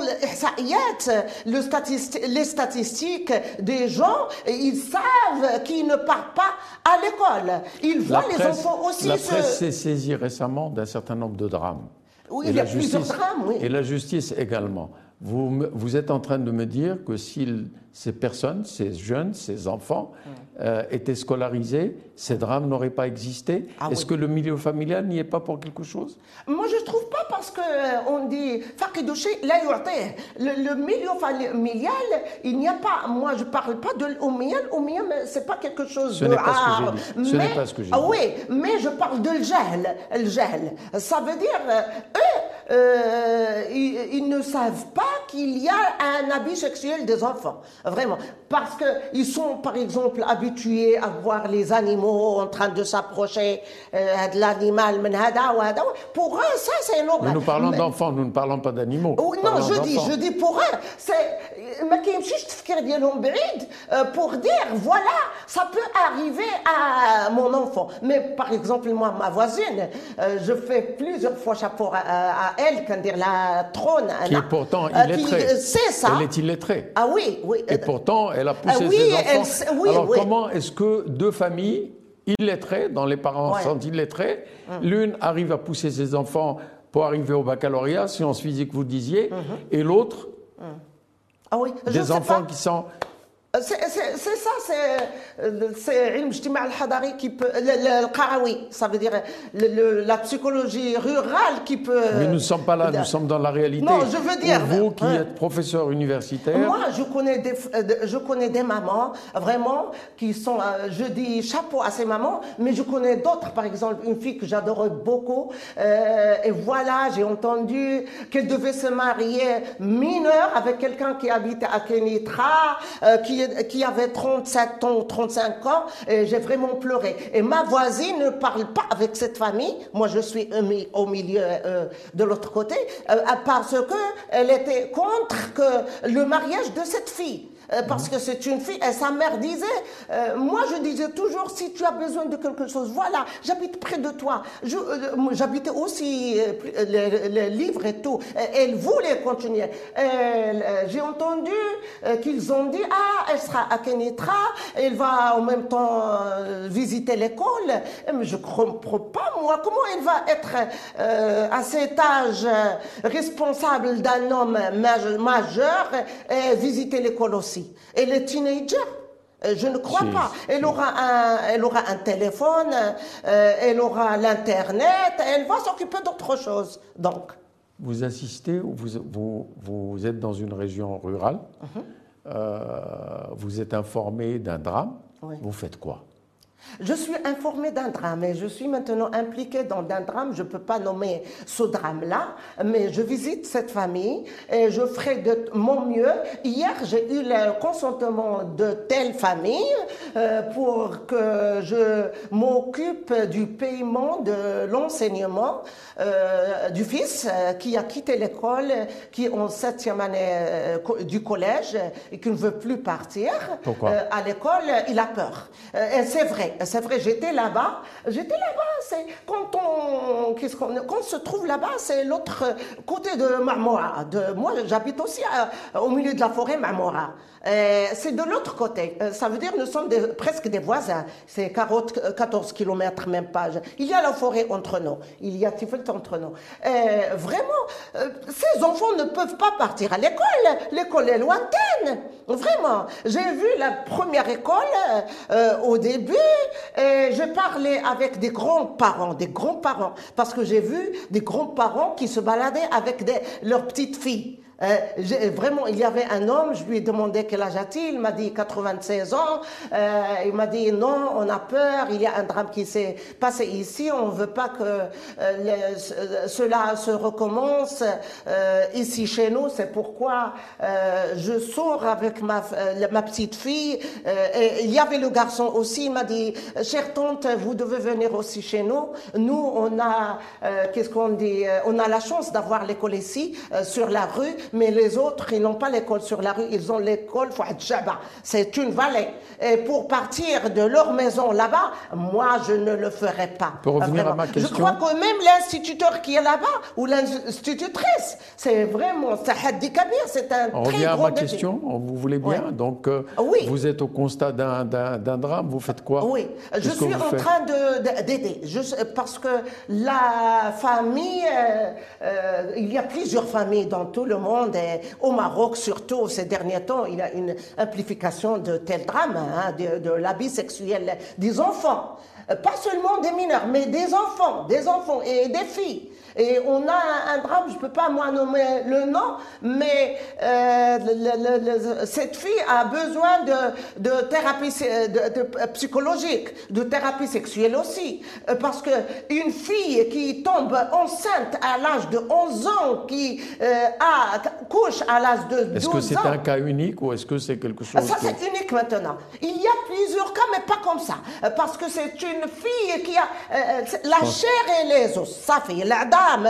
Speaker 2: le les statistiques des gens, ils savent qu'ils ne partent pas à l'école. Ils voient les enfants aussi.
Speaker 1: La presse s'est saisie récemment d'un certain nombre de drames.
Speaker 2: Oui, il y a plusieurs drames, oui.
Speaker 1: Et la justice également. Vous, vous, êtes en train de me dire que si ces personnes, ces jeunes, ces enfants euh, étaient scolarisés, ces drames n'auraient pas existé ah Est-ce que le milieu familial n'y est pas pour quelque chose?
Speaker 2: Moi, je ne trouve pas parce qu'on euh, dit le, le milieu familial, il n'y a pas. Moi, je ne parle pas de l'Oumiyal. ce n'est pas quelque chose
Speaker 1: Ce n'est pas, ce n'est pas ce que j'ai dit.
Speaker 2: Ah, oui, mais je parle de l'jahl. Le Ça veut dire, euh, eux, ils, ils ne savent pas qu'il y a un abus sexuel des enfants. Vraiment. Parce qu'ils sont, par exemple, habitués à voir les animaux en train de s'approcher euh, de l'animal. Pour eux, ça, c'est normal.
Speaker 1: Mais nous parlons d'enfants, nous ne parlons pas d'animaux.
Speaker 2: Oh, non, je dis, je dis pour eux. C'est euh, pour dire, voilà, ça peut arriver à mon enfant. Mais par exemple, moi, ma voisine, euh, je fais plusieurs fois chapeau à, elle, quand dire la trône.
Speaker 1: Qui est pourtant
Speaker 2: euh,
Speaker 1: illettrée.
Speaker 2: euh, C'est ça?
Speaker 1: Elle est illettrée.
Speaker 2: Ah oui, oui.
Speaker 1: Et pourtant, elle a poussé
Speaker 2: Ah oui,
Speaker 1: ses enfants.
Speaker 2: oui,
Speaker 1: Alors
Speaker 2: oui.
Speaker 1: comment est-ce que deux familles illettrées, dont les parents
Speaker 2: Ouais.
Speaker 1: sont illettrés, l'une arrive à pousser ses enfants pour arriver au baccalauréat, sciences physiques vous disiez, et l'autre
Speaker 2: Ah oui. Je
Speaker 1: des enfants qui sont
Speaker 2: euh, c'est ça, c'est euh, le qui peut. Le Qarawi, ça veut dire la psychologie rurale qui peut.
Speaker 1: Euh, mais nous ne sommes pas là, nous sommes dans la réalité.
Speaker 2: Non, je veux dire.
Speaker 1: Vous qui
Speaker 2: hein.
Speaker 1: êtes professeur universitaire.
Speaker 2: Moi, je connais, des, je connais des mamans, vraiment, qui sont. Je dis chapeau à ces mamans, mais je connais d'autres. Par exemple, une fille que j'adorais beaucoup, et voilà, j'ai entendu qu'elle devait se marier mineure avec quelqu'un qui habitait à Kenitra, euh, qui qui avait 37 ans, 35 ans, et j'ai vraiment pleuré. Et ma voisine ne parle pas avec cette famille, moi je suis au mi- au milieu euh, de l'autre côté, euh, parce que elle était contre que le mariage de cette fille. Euh, parce que c'est une fille, et sa mère disait, euh, moi je disais toujours, si tu as besoin de quelque chose, voilà, j'habite près de toi. Euh, J'habitais aussi les, les livres et tout. Elle voulait continuer. J'ai entendu qu'ils ont dit, ah, elle sera à Kenitra, elle va en même temps visiter l'école. Mais je comprends pas, moi, comment elle va être à cet âge responsable d'un homme maj- majeur et visiter l'école aussi? Et les teenagers euh, je ne crois pas. Elle aura un, elle aura un téléphone, euh, elle aura l'internet, elle va s'occuper d'autre chose. Donc,
Speaker 1: vous assistez, ou vous, vous, vous êtes dans une région rurale,
Speaker 2: Mhm.
Speaker 1: euh, vous êtes informé d'un drame,
Speaker 2: Oui.
Speaker 1: vous faites quoi?
Speaker 2: Je suis informée d'un drame et je suis maintenant impliquée dans un drame. Je ne peux pas nommer ce drame-là, mais je visite cette famille et je ferai de mon mieux. Hier, j'ai eu le consentement de telle famille euh, pour que je m'occupe du paiement de l'enseignement euh, du fils euh, qui a quitté l'école, qui est en septième année du collège et qui ne veut plus partir
Speaker 1: Pourquoi?
Speaker 2: à l'école, il a peur. Et c'est vrai, c'est vrai, j'étais là-bas. J'étais là-bas, c'est quand on, qu'est-ce qu'on, se trouve là-bas, c'est l'autre côté de Marmora. Moi, j'habite aussi à- au milieu de la forêt Marmora. Euh, c'est de l'autre côté. Euh, ça veut dire nous sommes des- presque des voisins. C'est 40, euh, 14 kilomètres, même pas. Il y a la forêt entre nous. Il y a Tifelt entre nous. Euh, vraiment, euh, ces enfants ne peuvent pas partir à l'école. L'école est lointaine. Vraiment. J'ai vu la première école euh, au début et j'ai parlé avec des grands-parents, des grands-parents, parce que j'ai vu des grands-parents qui se baladaient avec des, leurs petites filles. Euh, vraiment, il y avait un homme, je lui ai demandé quel âge a-t-il, il m'a dit 96 ans, Euh, il m'a dit non, on a peur, il y a un drame qui s'est passé ici, on ne veut pas que euh, cela se recommence ici chez nous, c'est pourquoi je sors avec ma, petite fille, il y avait le garçon aussi, il m'a dit, chère tante, vous devez venir aussi chez nous, nous on a, qu'est-ce qu'on dit, on a la chance d'avoir l'école ici, sur la rue, mais les autres, ils n'ont pas l'école sur la rue, ils ont l'école Fouad Jaba. C'est une vallée. Et pour partir de leur maison là-bas, moi, je ne le ferai pas.
Speaker 1: Pour revenir à ma question.
Speaker 2: Je crois que même l'instituteur qui est là-bas, ou l'institutrice, c'est vraiment, c'est Haddi Kabir, c'est un
Speaker 1: On
Speaker 2: très
Speaker 1: revient à ma
Speaker 2: défi.
Speaker 1: question, vous voulez bien. Donc, euh,
Speaker 2: Oui.
Speaker 1: vous êtes au constat d'un- drame, vous faites quoi?
Speaker 2: Oui, je suis en
Speaker 1: faites
Speaker 2: train de- de- d'aider. Parce que la famille, euh, euh, il y a plusieurs familles dans tout le monde, au Maroc surtout ces derniers temps, il y a une amplification de tels drames, hein, de, de l'abus sexuel des enfants. Euh, Pas seulement des mineurs, mais des enfants, des enfants et des filles. Et on a un, un drame, je ne peux pas moi nommer le nom, mais euh, le- le- le- cette fille a besoin de, de thérapie sé- de, de- euh, psychologique, de thérapie sexuelle aussi. Euh, Parce que une fille qui tombe enceinte à l'âge de 11 ans, qui euh, a, couche à l'âge de 12
Speaker 1: Est-ce
Speaker 2: ans...
Speaker 1: que c'est un cas unique ou est-ce que c'est quelque chose
Speaker 2: Ça,
Speaker 1: que-
Speaker 2: c'est unique maintenant. Il y a plusieurs cas, mais pas comme ça. Parce que c'est une fille qui a euh, la chair et les os. Ça fait l'adar femme.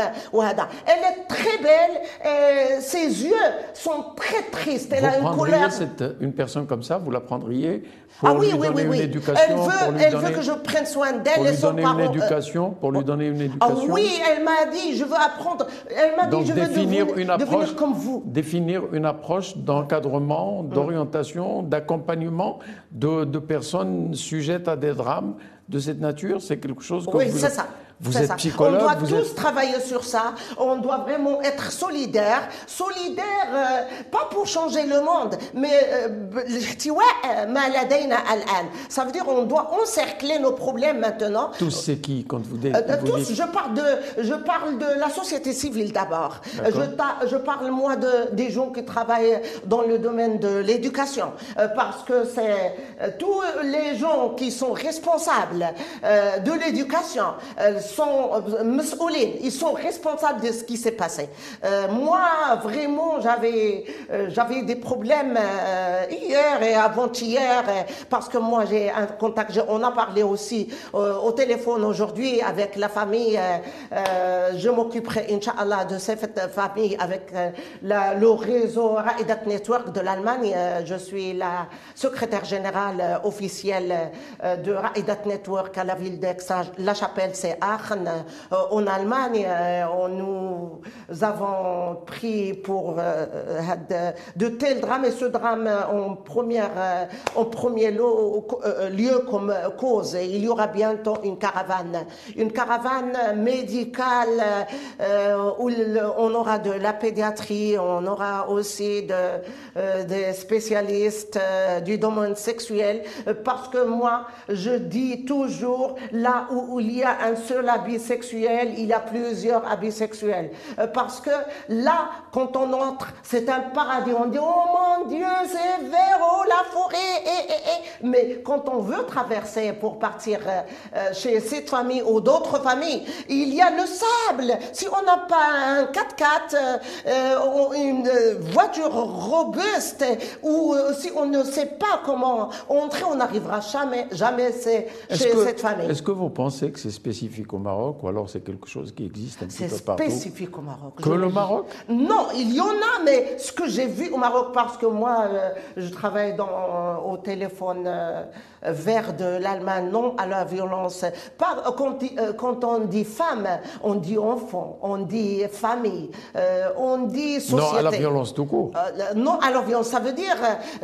Speaker 2: Elle est très belle, ses yeux sont très tristes. Elle
Speaker 1: vous a une couleur. Cette, une personne comme ça, vous la prendriez pour
Speaker 2: ah oui,
Speaker 1: lui
Speaker 2: oui,
Speaker 1: donner
Speaker 2: oui,
Speaker 1: une éducation,
Speaker 2: Elle, veut, elle veut que je prenne soin d'elle et
Speaker 1: lui
Speaker 2: son
Speaker 1: donner
Speaker 2: parent.
Speaker 1: une éducation, pour lui donner une éducation.
Speaker 2: Ah oui, elle m'a dit, je veux apprendre. Elle m'a dit, je veux
Speaker 1: définir
Speaker 2: devenir,
Speaker 1: une approche,
Speaker 2: comme vous.
Speaker 1: Définir une approche d'encadrement, d'orientation, d'accompagnement de, de personnes sujettes à des drames de cette nature, c'est quelque chose que
Speaker 2: oui,
Speaker 1: vous...
Speaker 2: c'est ça.
Speaker 1: Vous êtes
Speaker 2: ça.
Speaker 1: psychologue.
Speaker 2: On doit
Speaker 1: vous
Speaker 2: tous
Speaker 1: êtes...
Speaker 2: travailler sur ça. On doit vraiment être solidaire. Solidaire, euh, pas pour changer le monde, mais ça veut dire on doit encercler nos problèmes maintenant.
Speaker 1: Tous c'est qui quand vous dites,
Speaker 2: euh, Tous, je parle de, je parle de la société civile d'abord. Je, je, parle moi de des gens qui travaillent dans le domaine de l'éducation, euh, parce que c'est euh, tous les gens qui sont responsables euh, de l'éducation sont ils sont responsables de ce qui s'est passé. Euh, moi, vraiment, j'avais euh, j'avais des problèmes euh, hier et avant-hier parce que moi j'ai un contact. On a parlé aussi au téléphone aujourd'hui avec la famille. je m'occuperai, Inch'Allah, de cette famille avec le réseau Raidat Network de l'Allemagne. je suis la secrétaire générale officielle de Raidat Network à la ville d'Aix. La chapelle, c'est Aachen. en Allemagne, nous avons pris pour de tels drames et ce drame en, première, en premier lieu comme cause. Il y aura bientôt une caravane, une caravane médicale où on aura de la pédiatrie, on aura aussi de, des spécialistes du domaine sexuel, parce que moi, je dis toujours, là où il y a un seul abus sexuel, il y a plusieurs abus sexuels. Parce que là, quand on entre, c'est un paradis. On dit, oh mon Dieu, c'est vert, oh la forêt, et, et, et. Mais quand on veut traverser pour partir chez cette famille ou d'autres familles, il y a le sable. Si on n'a pas un 4x4, euh, une voiture robuste, ou si on ne sait pas comment entrer, on n'arrivera jamais, jamais chez cette famille.
Speaker 1: Est-ce que vous pensez que c'est spécifique au Maroc ou alors c'est quelque chose qui existe un petit peu partout
Speaker 2: C'est spécifique au Maroc.
Speaker 1: Que le Maroc?
Speaker 2: Non, il y en a, mais ce que j'ai vu au Maroc, parce que moi, euh, je travaille dans, au téléphone euh, vert de l'Allemagne, non à la violence. Pas, quand, euh, quand, on dit femme, on dit enfant, on dit famille, on dit société.
Speaker 1: Non à la violence tout court.
Speaker 2: non à la violence, ça veut dire,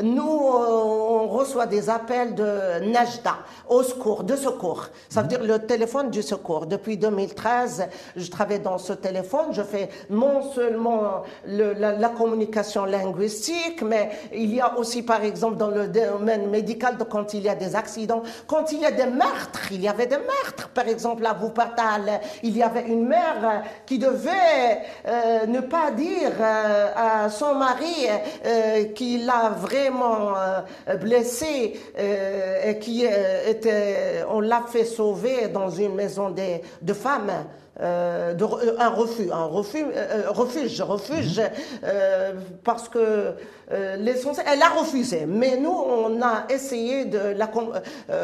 Speaker 2: nous, on reçoit des appels de Najda, au secours, de secours. Ça veut dire le téléphone du secours. Depuis 2013, je travaille dans ce téléphone. Je fais non seulement le, la, communication linguistique, mais il y a aussi, par exemple, dans le domaine médical, quand il y a des accidents, quand il y a des meurtres, il y avait des meurtres. Par exemple, à Wuppertal, il y avait une mère qui devait euh, ne pas dire euh, à son mari euh, qu'il l'a vraiment blessé et qui l'a fait sauver dans une maison de, de femmes. Euh, de, un refus, un refus, euh, refuge, refuge, euh, parce que l'essentiel, elle a refusé. Mais nous, on a essayé de la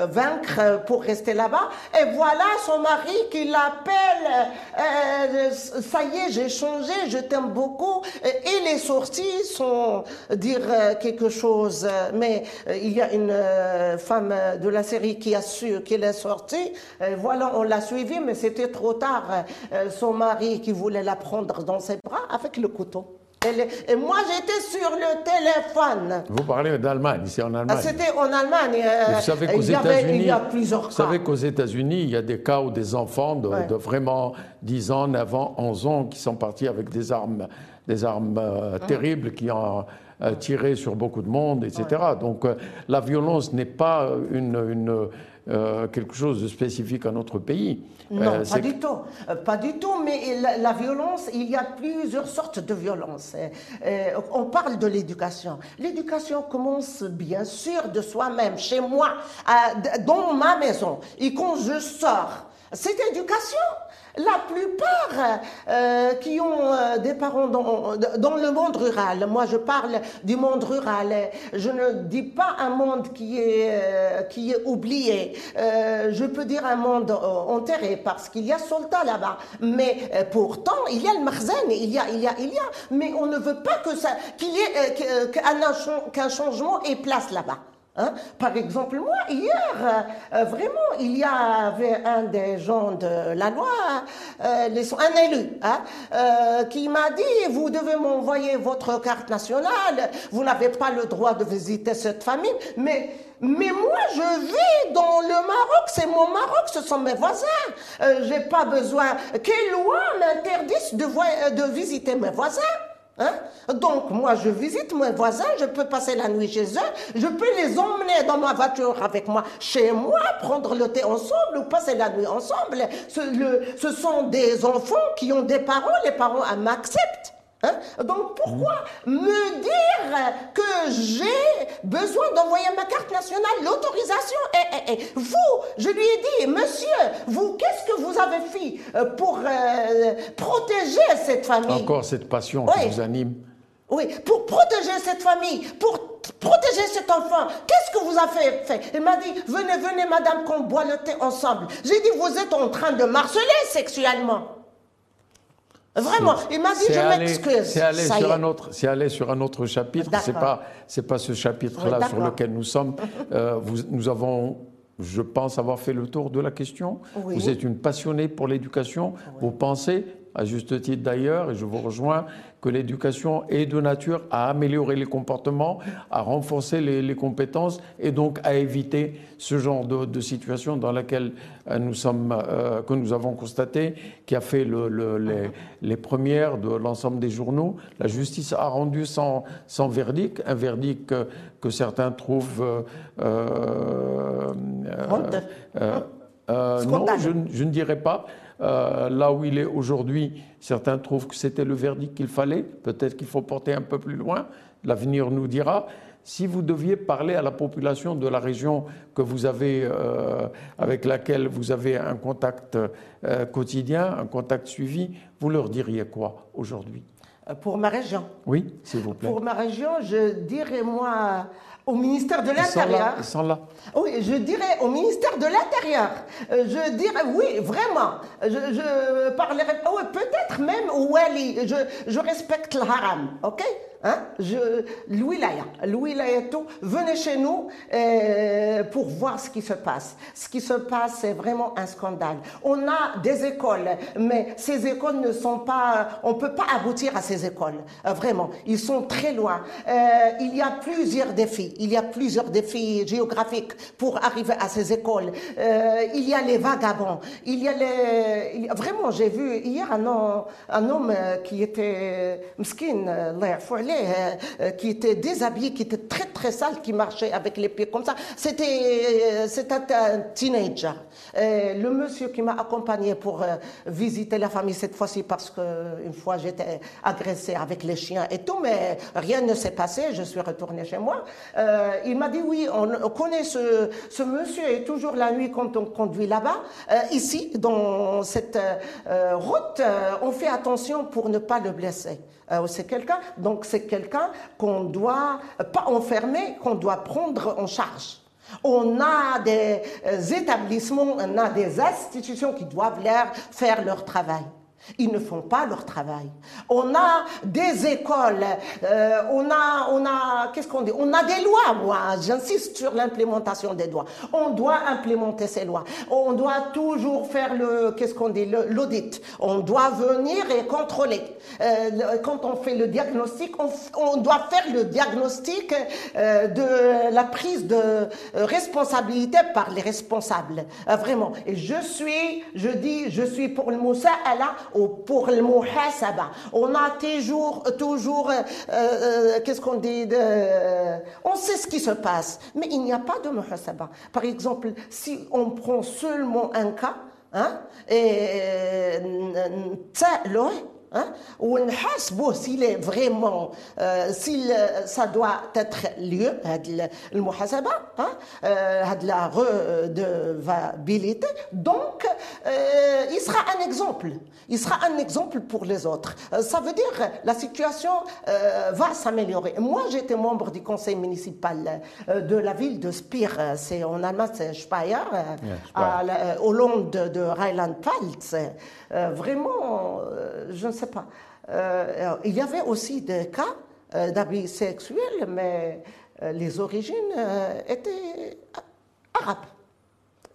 Speaker 2: vaincre pour rester là-bas. Et voilà son mari qui l'appelle. ça y est, j'ai changé, je t'aime beaucoup. Et les sorties sont dire quelque chose. Mais il y a une femme de la série qui a su qu'il est sorti. voilà, on l'a suivi, mais c'était trop tard. Euh, son mari qui voulait la prendre dans ses bras avec le couteau. Et moi, j'étais sur le téléphone.
Speaker 1: Vous parlez d'Allemagne, ici en Allemagne.
Speaker 2: C'était en Allemagne.
Speaker 1: Euh, vous savez qu'aux États-Unis,
Speaker 2: il y a plusieurs cas.
Speaker 1: Vous savez qu'aux États-Unis, il y a des cas où des enfants de, ouais. de, vraiment 10 ans, 9 ans, 11 ans, qui sont partis avec des armes, des armes euh, terribles, qui ont euh, tiré sur beaucoup de monde, etc. Ouais. Donc, euh, la violence n'est pas une, une euh, quelque chose de spécifique à notre pays.
Speaker 2: Non, euh, pas du tout. Euh, pas du tout, mais la, la, violence, il y a plusieurs sortes de violence. Euh, on parle de l'éducation. L'éducation commence bien sûr de soi-même, chez moi, dans ma maison. Et quand je sors, cette éducation. La plupart euh, qui ont euh, des parents dans, dans, le monde rural, moi je parle du monde rural, je ne dis pas un monde qui est, euh, oublié, je peux dire un monde enterré parce qu'il y a soldats là-bas, mais pourtant il y a le marzen, il y a, il y a, il y a, mais on ne veut pas que ça, qu'il y ait qu'un changement ait place là-bas. Hein? Par exemple, moi, hier, euh, vraiment, il y avait un des gens de la loi, euh, un élu, hein, euh, qui m'a dit, vous devez m'envoyer votre carte nationale, vous n'avez pas le droit de visiter cette famille, mais moi, je vis dans le Maroc, c'est mon Maroc, ce sont mes voisins. J'ai pas besoin. Quelle loi m'interdise de, de visiter mes voisins? Hein? Donc, moi, je visite mes voisins, je peux passer la nuit chez eux, je peux les emmener dans ma voiture avec moi chez moi, prendre le thé ensemble ou passer la nuit ensemble. Ce, ce sont des enfants qui ont des parents, les parents m'acceptent. Hein? Donc pourquoi me dire que j'ai besoin d'envoyer ma carte nationale, l'autorisation? Et, et, Vous, je lui ai dit, monsieur, vous, qu'est-ce que vous avez fait euh, pour euh, protéger cette famille?
Speaker 1: Encore cette passion qui vous anime.
Speaker 2: Oui, pour protéger cette famille, pour protéger cet enfant. Qu'est-ce que vous avez fait? Il m'a dit, venez, venez, madame, qu'on boit le thé ensemble. J'ai dit, vous êtes en train de marceler sexuellement. Vraiment, il m'a dit je m'excuse.
Speaker 1: C'est aller sur un autre, c'est aller sur un autre chapitre. C'est pas, c'est pas ce chapitre-là sur lequel nous sommes. [LAUGHS] Euh, vous, nous avons, je pense avoir fait le tour de la question. Vous êtes une passionnée pour l'éducation. Vous pensez à juste titre d'ailleurs, et je vous rejoins, que l'éducation est de nature à améliorer les comportements, à renforcer les, compétences et donc à éviter ce genre de, situation dans laquelle euh, nous sommes, euh, que nous avons constaté, qui a fait les, premières de l'ensemble des journaux. La justice a rendu sans, sans verdict, un verdict que, certains trouvent euh, non, je, je, ne dirais pas. Euh, là où il est aujourd'hui, certains trouvent que c'était le verdict qu'il fallait. Peut-être qu'il faut porter un peu plus loin. L'avenir nous dira. Si vous deviez parler à la population de la région que vous avez, euh, avec laquelle vous avez un contact euh, quotidien, un contact suivi, vous leur diriez quoi aujourd'hui?
Speaker 2: Pour ma région
Speaker 1: Oui, s'il vous plaît.
Speaker 2: Pour ma région, je dirais moi au ministère de l'Intérieur.
Speaker 1: Ils sont là.
Speaker 2: Oui, je dirais au ministère de l'Intérieur. Euh, je dirais, oui, vraiment. Je, je parlerai, oui, peut-être même au Wali. Je, je respecte le haram, ok? Hein? Je, l'wilaya, venez chez nous euh, pour voir ce qui se passe. Ce qui se passe, c'est vraiment un scandale. On a des écoles, mais ces écoles ne sont pas, on peut pas aboutir à ces écoles. Euh, vraiment, ils sont très loin. Euh, il y a plusieurs défis. Il y a plusieurs défis géographiques pour arriver à ces écoles. Il y a les vagabonds. Il y a les, vraiment, j'ai vu hier un homme, un homme qui était mskin, euh, euh, qui était déshabillé, qui était très très sale, qui marchait avec les pieds comme ça. C'était euh, un teenager. le monsieur qui m'a accompagné pour visiter la famille cette fois-ci parce que une fois j'étais agressée avec les chiens et tout, mais rien ne s'est passé. Je suis retournée chez moi. il m'a dit oui, on connaît ce monsieur et toujours la nuit quand on conduit là-bas, ici dans cette route, on fait attention pour ne pas le blesser. C'est quelqu'un, donc c'est quelqu'un qu'on doit pas enfermer, qu'on doit prendre en charge. On a des euh, établissements, on a des institutions qui doivent leur faire leur travail. Ils ne font pas leur travail. On a des écoles, euh, on a, on a, qu'est-ce qu'on dit? On a des lois, moi. J'insiste sur l'implémentation des lois. On doit implémenter ces lois. On doit toujours faire le, qu'est-ce qu'on dit L'audit. On doit venir et contrôler. Euh, quand on fait le diagnostic, on, doit faire le diagnostic euh, de la prise de responsabilité par les responsables. vraiment. Et je suis, je dis, je suis pour le Moussa Allah pour le muhasaba. On a toujours, toujours, euh, euh, qu'est-ce qu'on dit On sait ce qui se passe, mais il n'y a pas de muhasaba. Par exemple, si on prend seulement un cas, hein, et hein, ونحاسبوه s'il est vraiment euh, s'il ça doit être lieu هاد المحاسبه hein, هاد la redevabilité donc euh, il sera un exemple il sera un exemple pour les autres ça veut dire la situation euh, va s'améliorer moi j'étais membre du conseil municipal de la ville de Speer c'est en Allemagne c'est Speyer, à la, au long de, de Rheinland-Pfalz vraiment je ne sais pas. Euh, il y avait aussi des cas euh, d'abus sexuels, mais euh, les origines étaient arabes.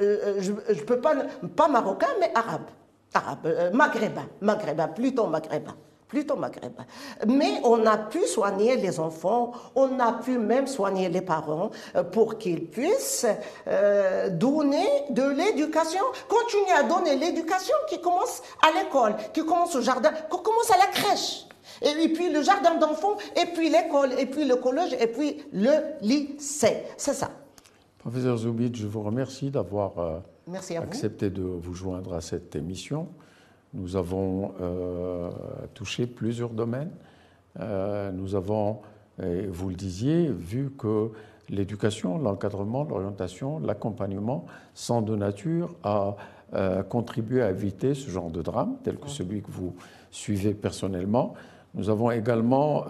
Speaker 2: je ne peux pas, pas marocain, mais arabe. Arabe, maghrébin, maghrébin, plutôt maghrébin plutôt maghrébin. Mais on a pu soigner les enfants, on a pu même soigner les parents euh, pour qu'ils puissent euh, donner de l'éducation, continuer à donner l'éducation qui commence à l'école, qui commence au jardin, qui commence à la crèche. Et puis le jardin d'enfants, et puis l'école, et puis le collège, et puis le lycée. C'est ça.
Speaker 1: Professeur Zoubid, je vous remercie d'avoir euh, accepté de vous joindre à cette émission. Nous avons euh, touché plusieurs domaines. Euh, nous avons, vous le disiez, vu que l'éducation, l'encadrement, l'orientation, l'accompagnement sont de nature à euh, contribuer à éviter ce genre de drame, tel que celui que vous suivez personnellement. Nous avons également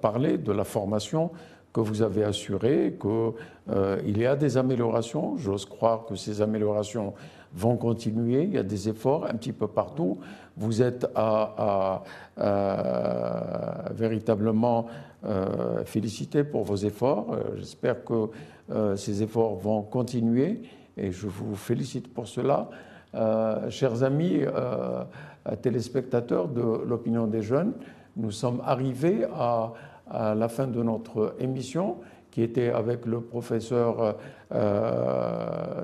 Speaker 1: parlé de la formation que vous avez assurée, qu'il y a des améliorations. J'ose croire que ces améliorations vont continuer. Il y a des efforts un petit peu partout. Vous êtes à, véritablement euh, félicité pour vos efforts. Euh, j'espère que euh, ces efforts vont continuer et je vous félicite pour cela. chers amis téléspectateurs de l'opinion des jeunes, nous sommes arrivés à, la fin de notre émission qui était avec le professeur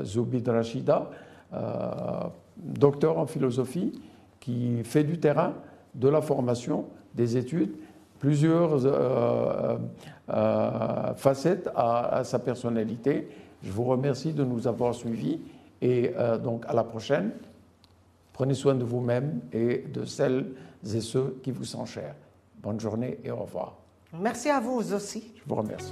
Speaker 1: Zoubid Rachida. Euh, docteur en philosophie, qui fait du terrain, de la formation, des études, plusieurs euh, euh, facettes à, sa personnalité. Je vous remercie de nous avoir suivis et donc à la prochaine. Prenez soin de vous-même et de celles et ceux qui vous sont chers. Bonne journée et au revoir.
Speaker 2: Merci à vous aussi.
Speaker 1: Je vous remercie.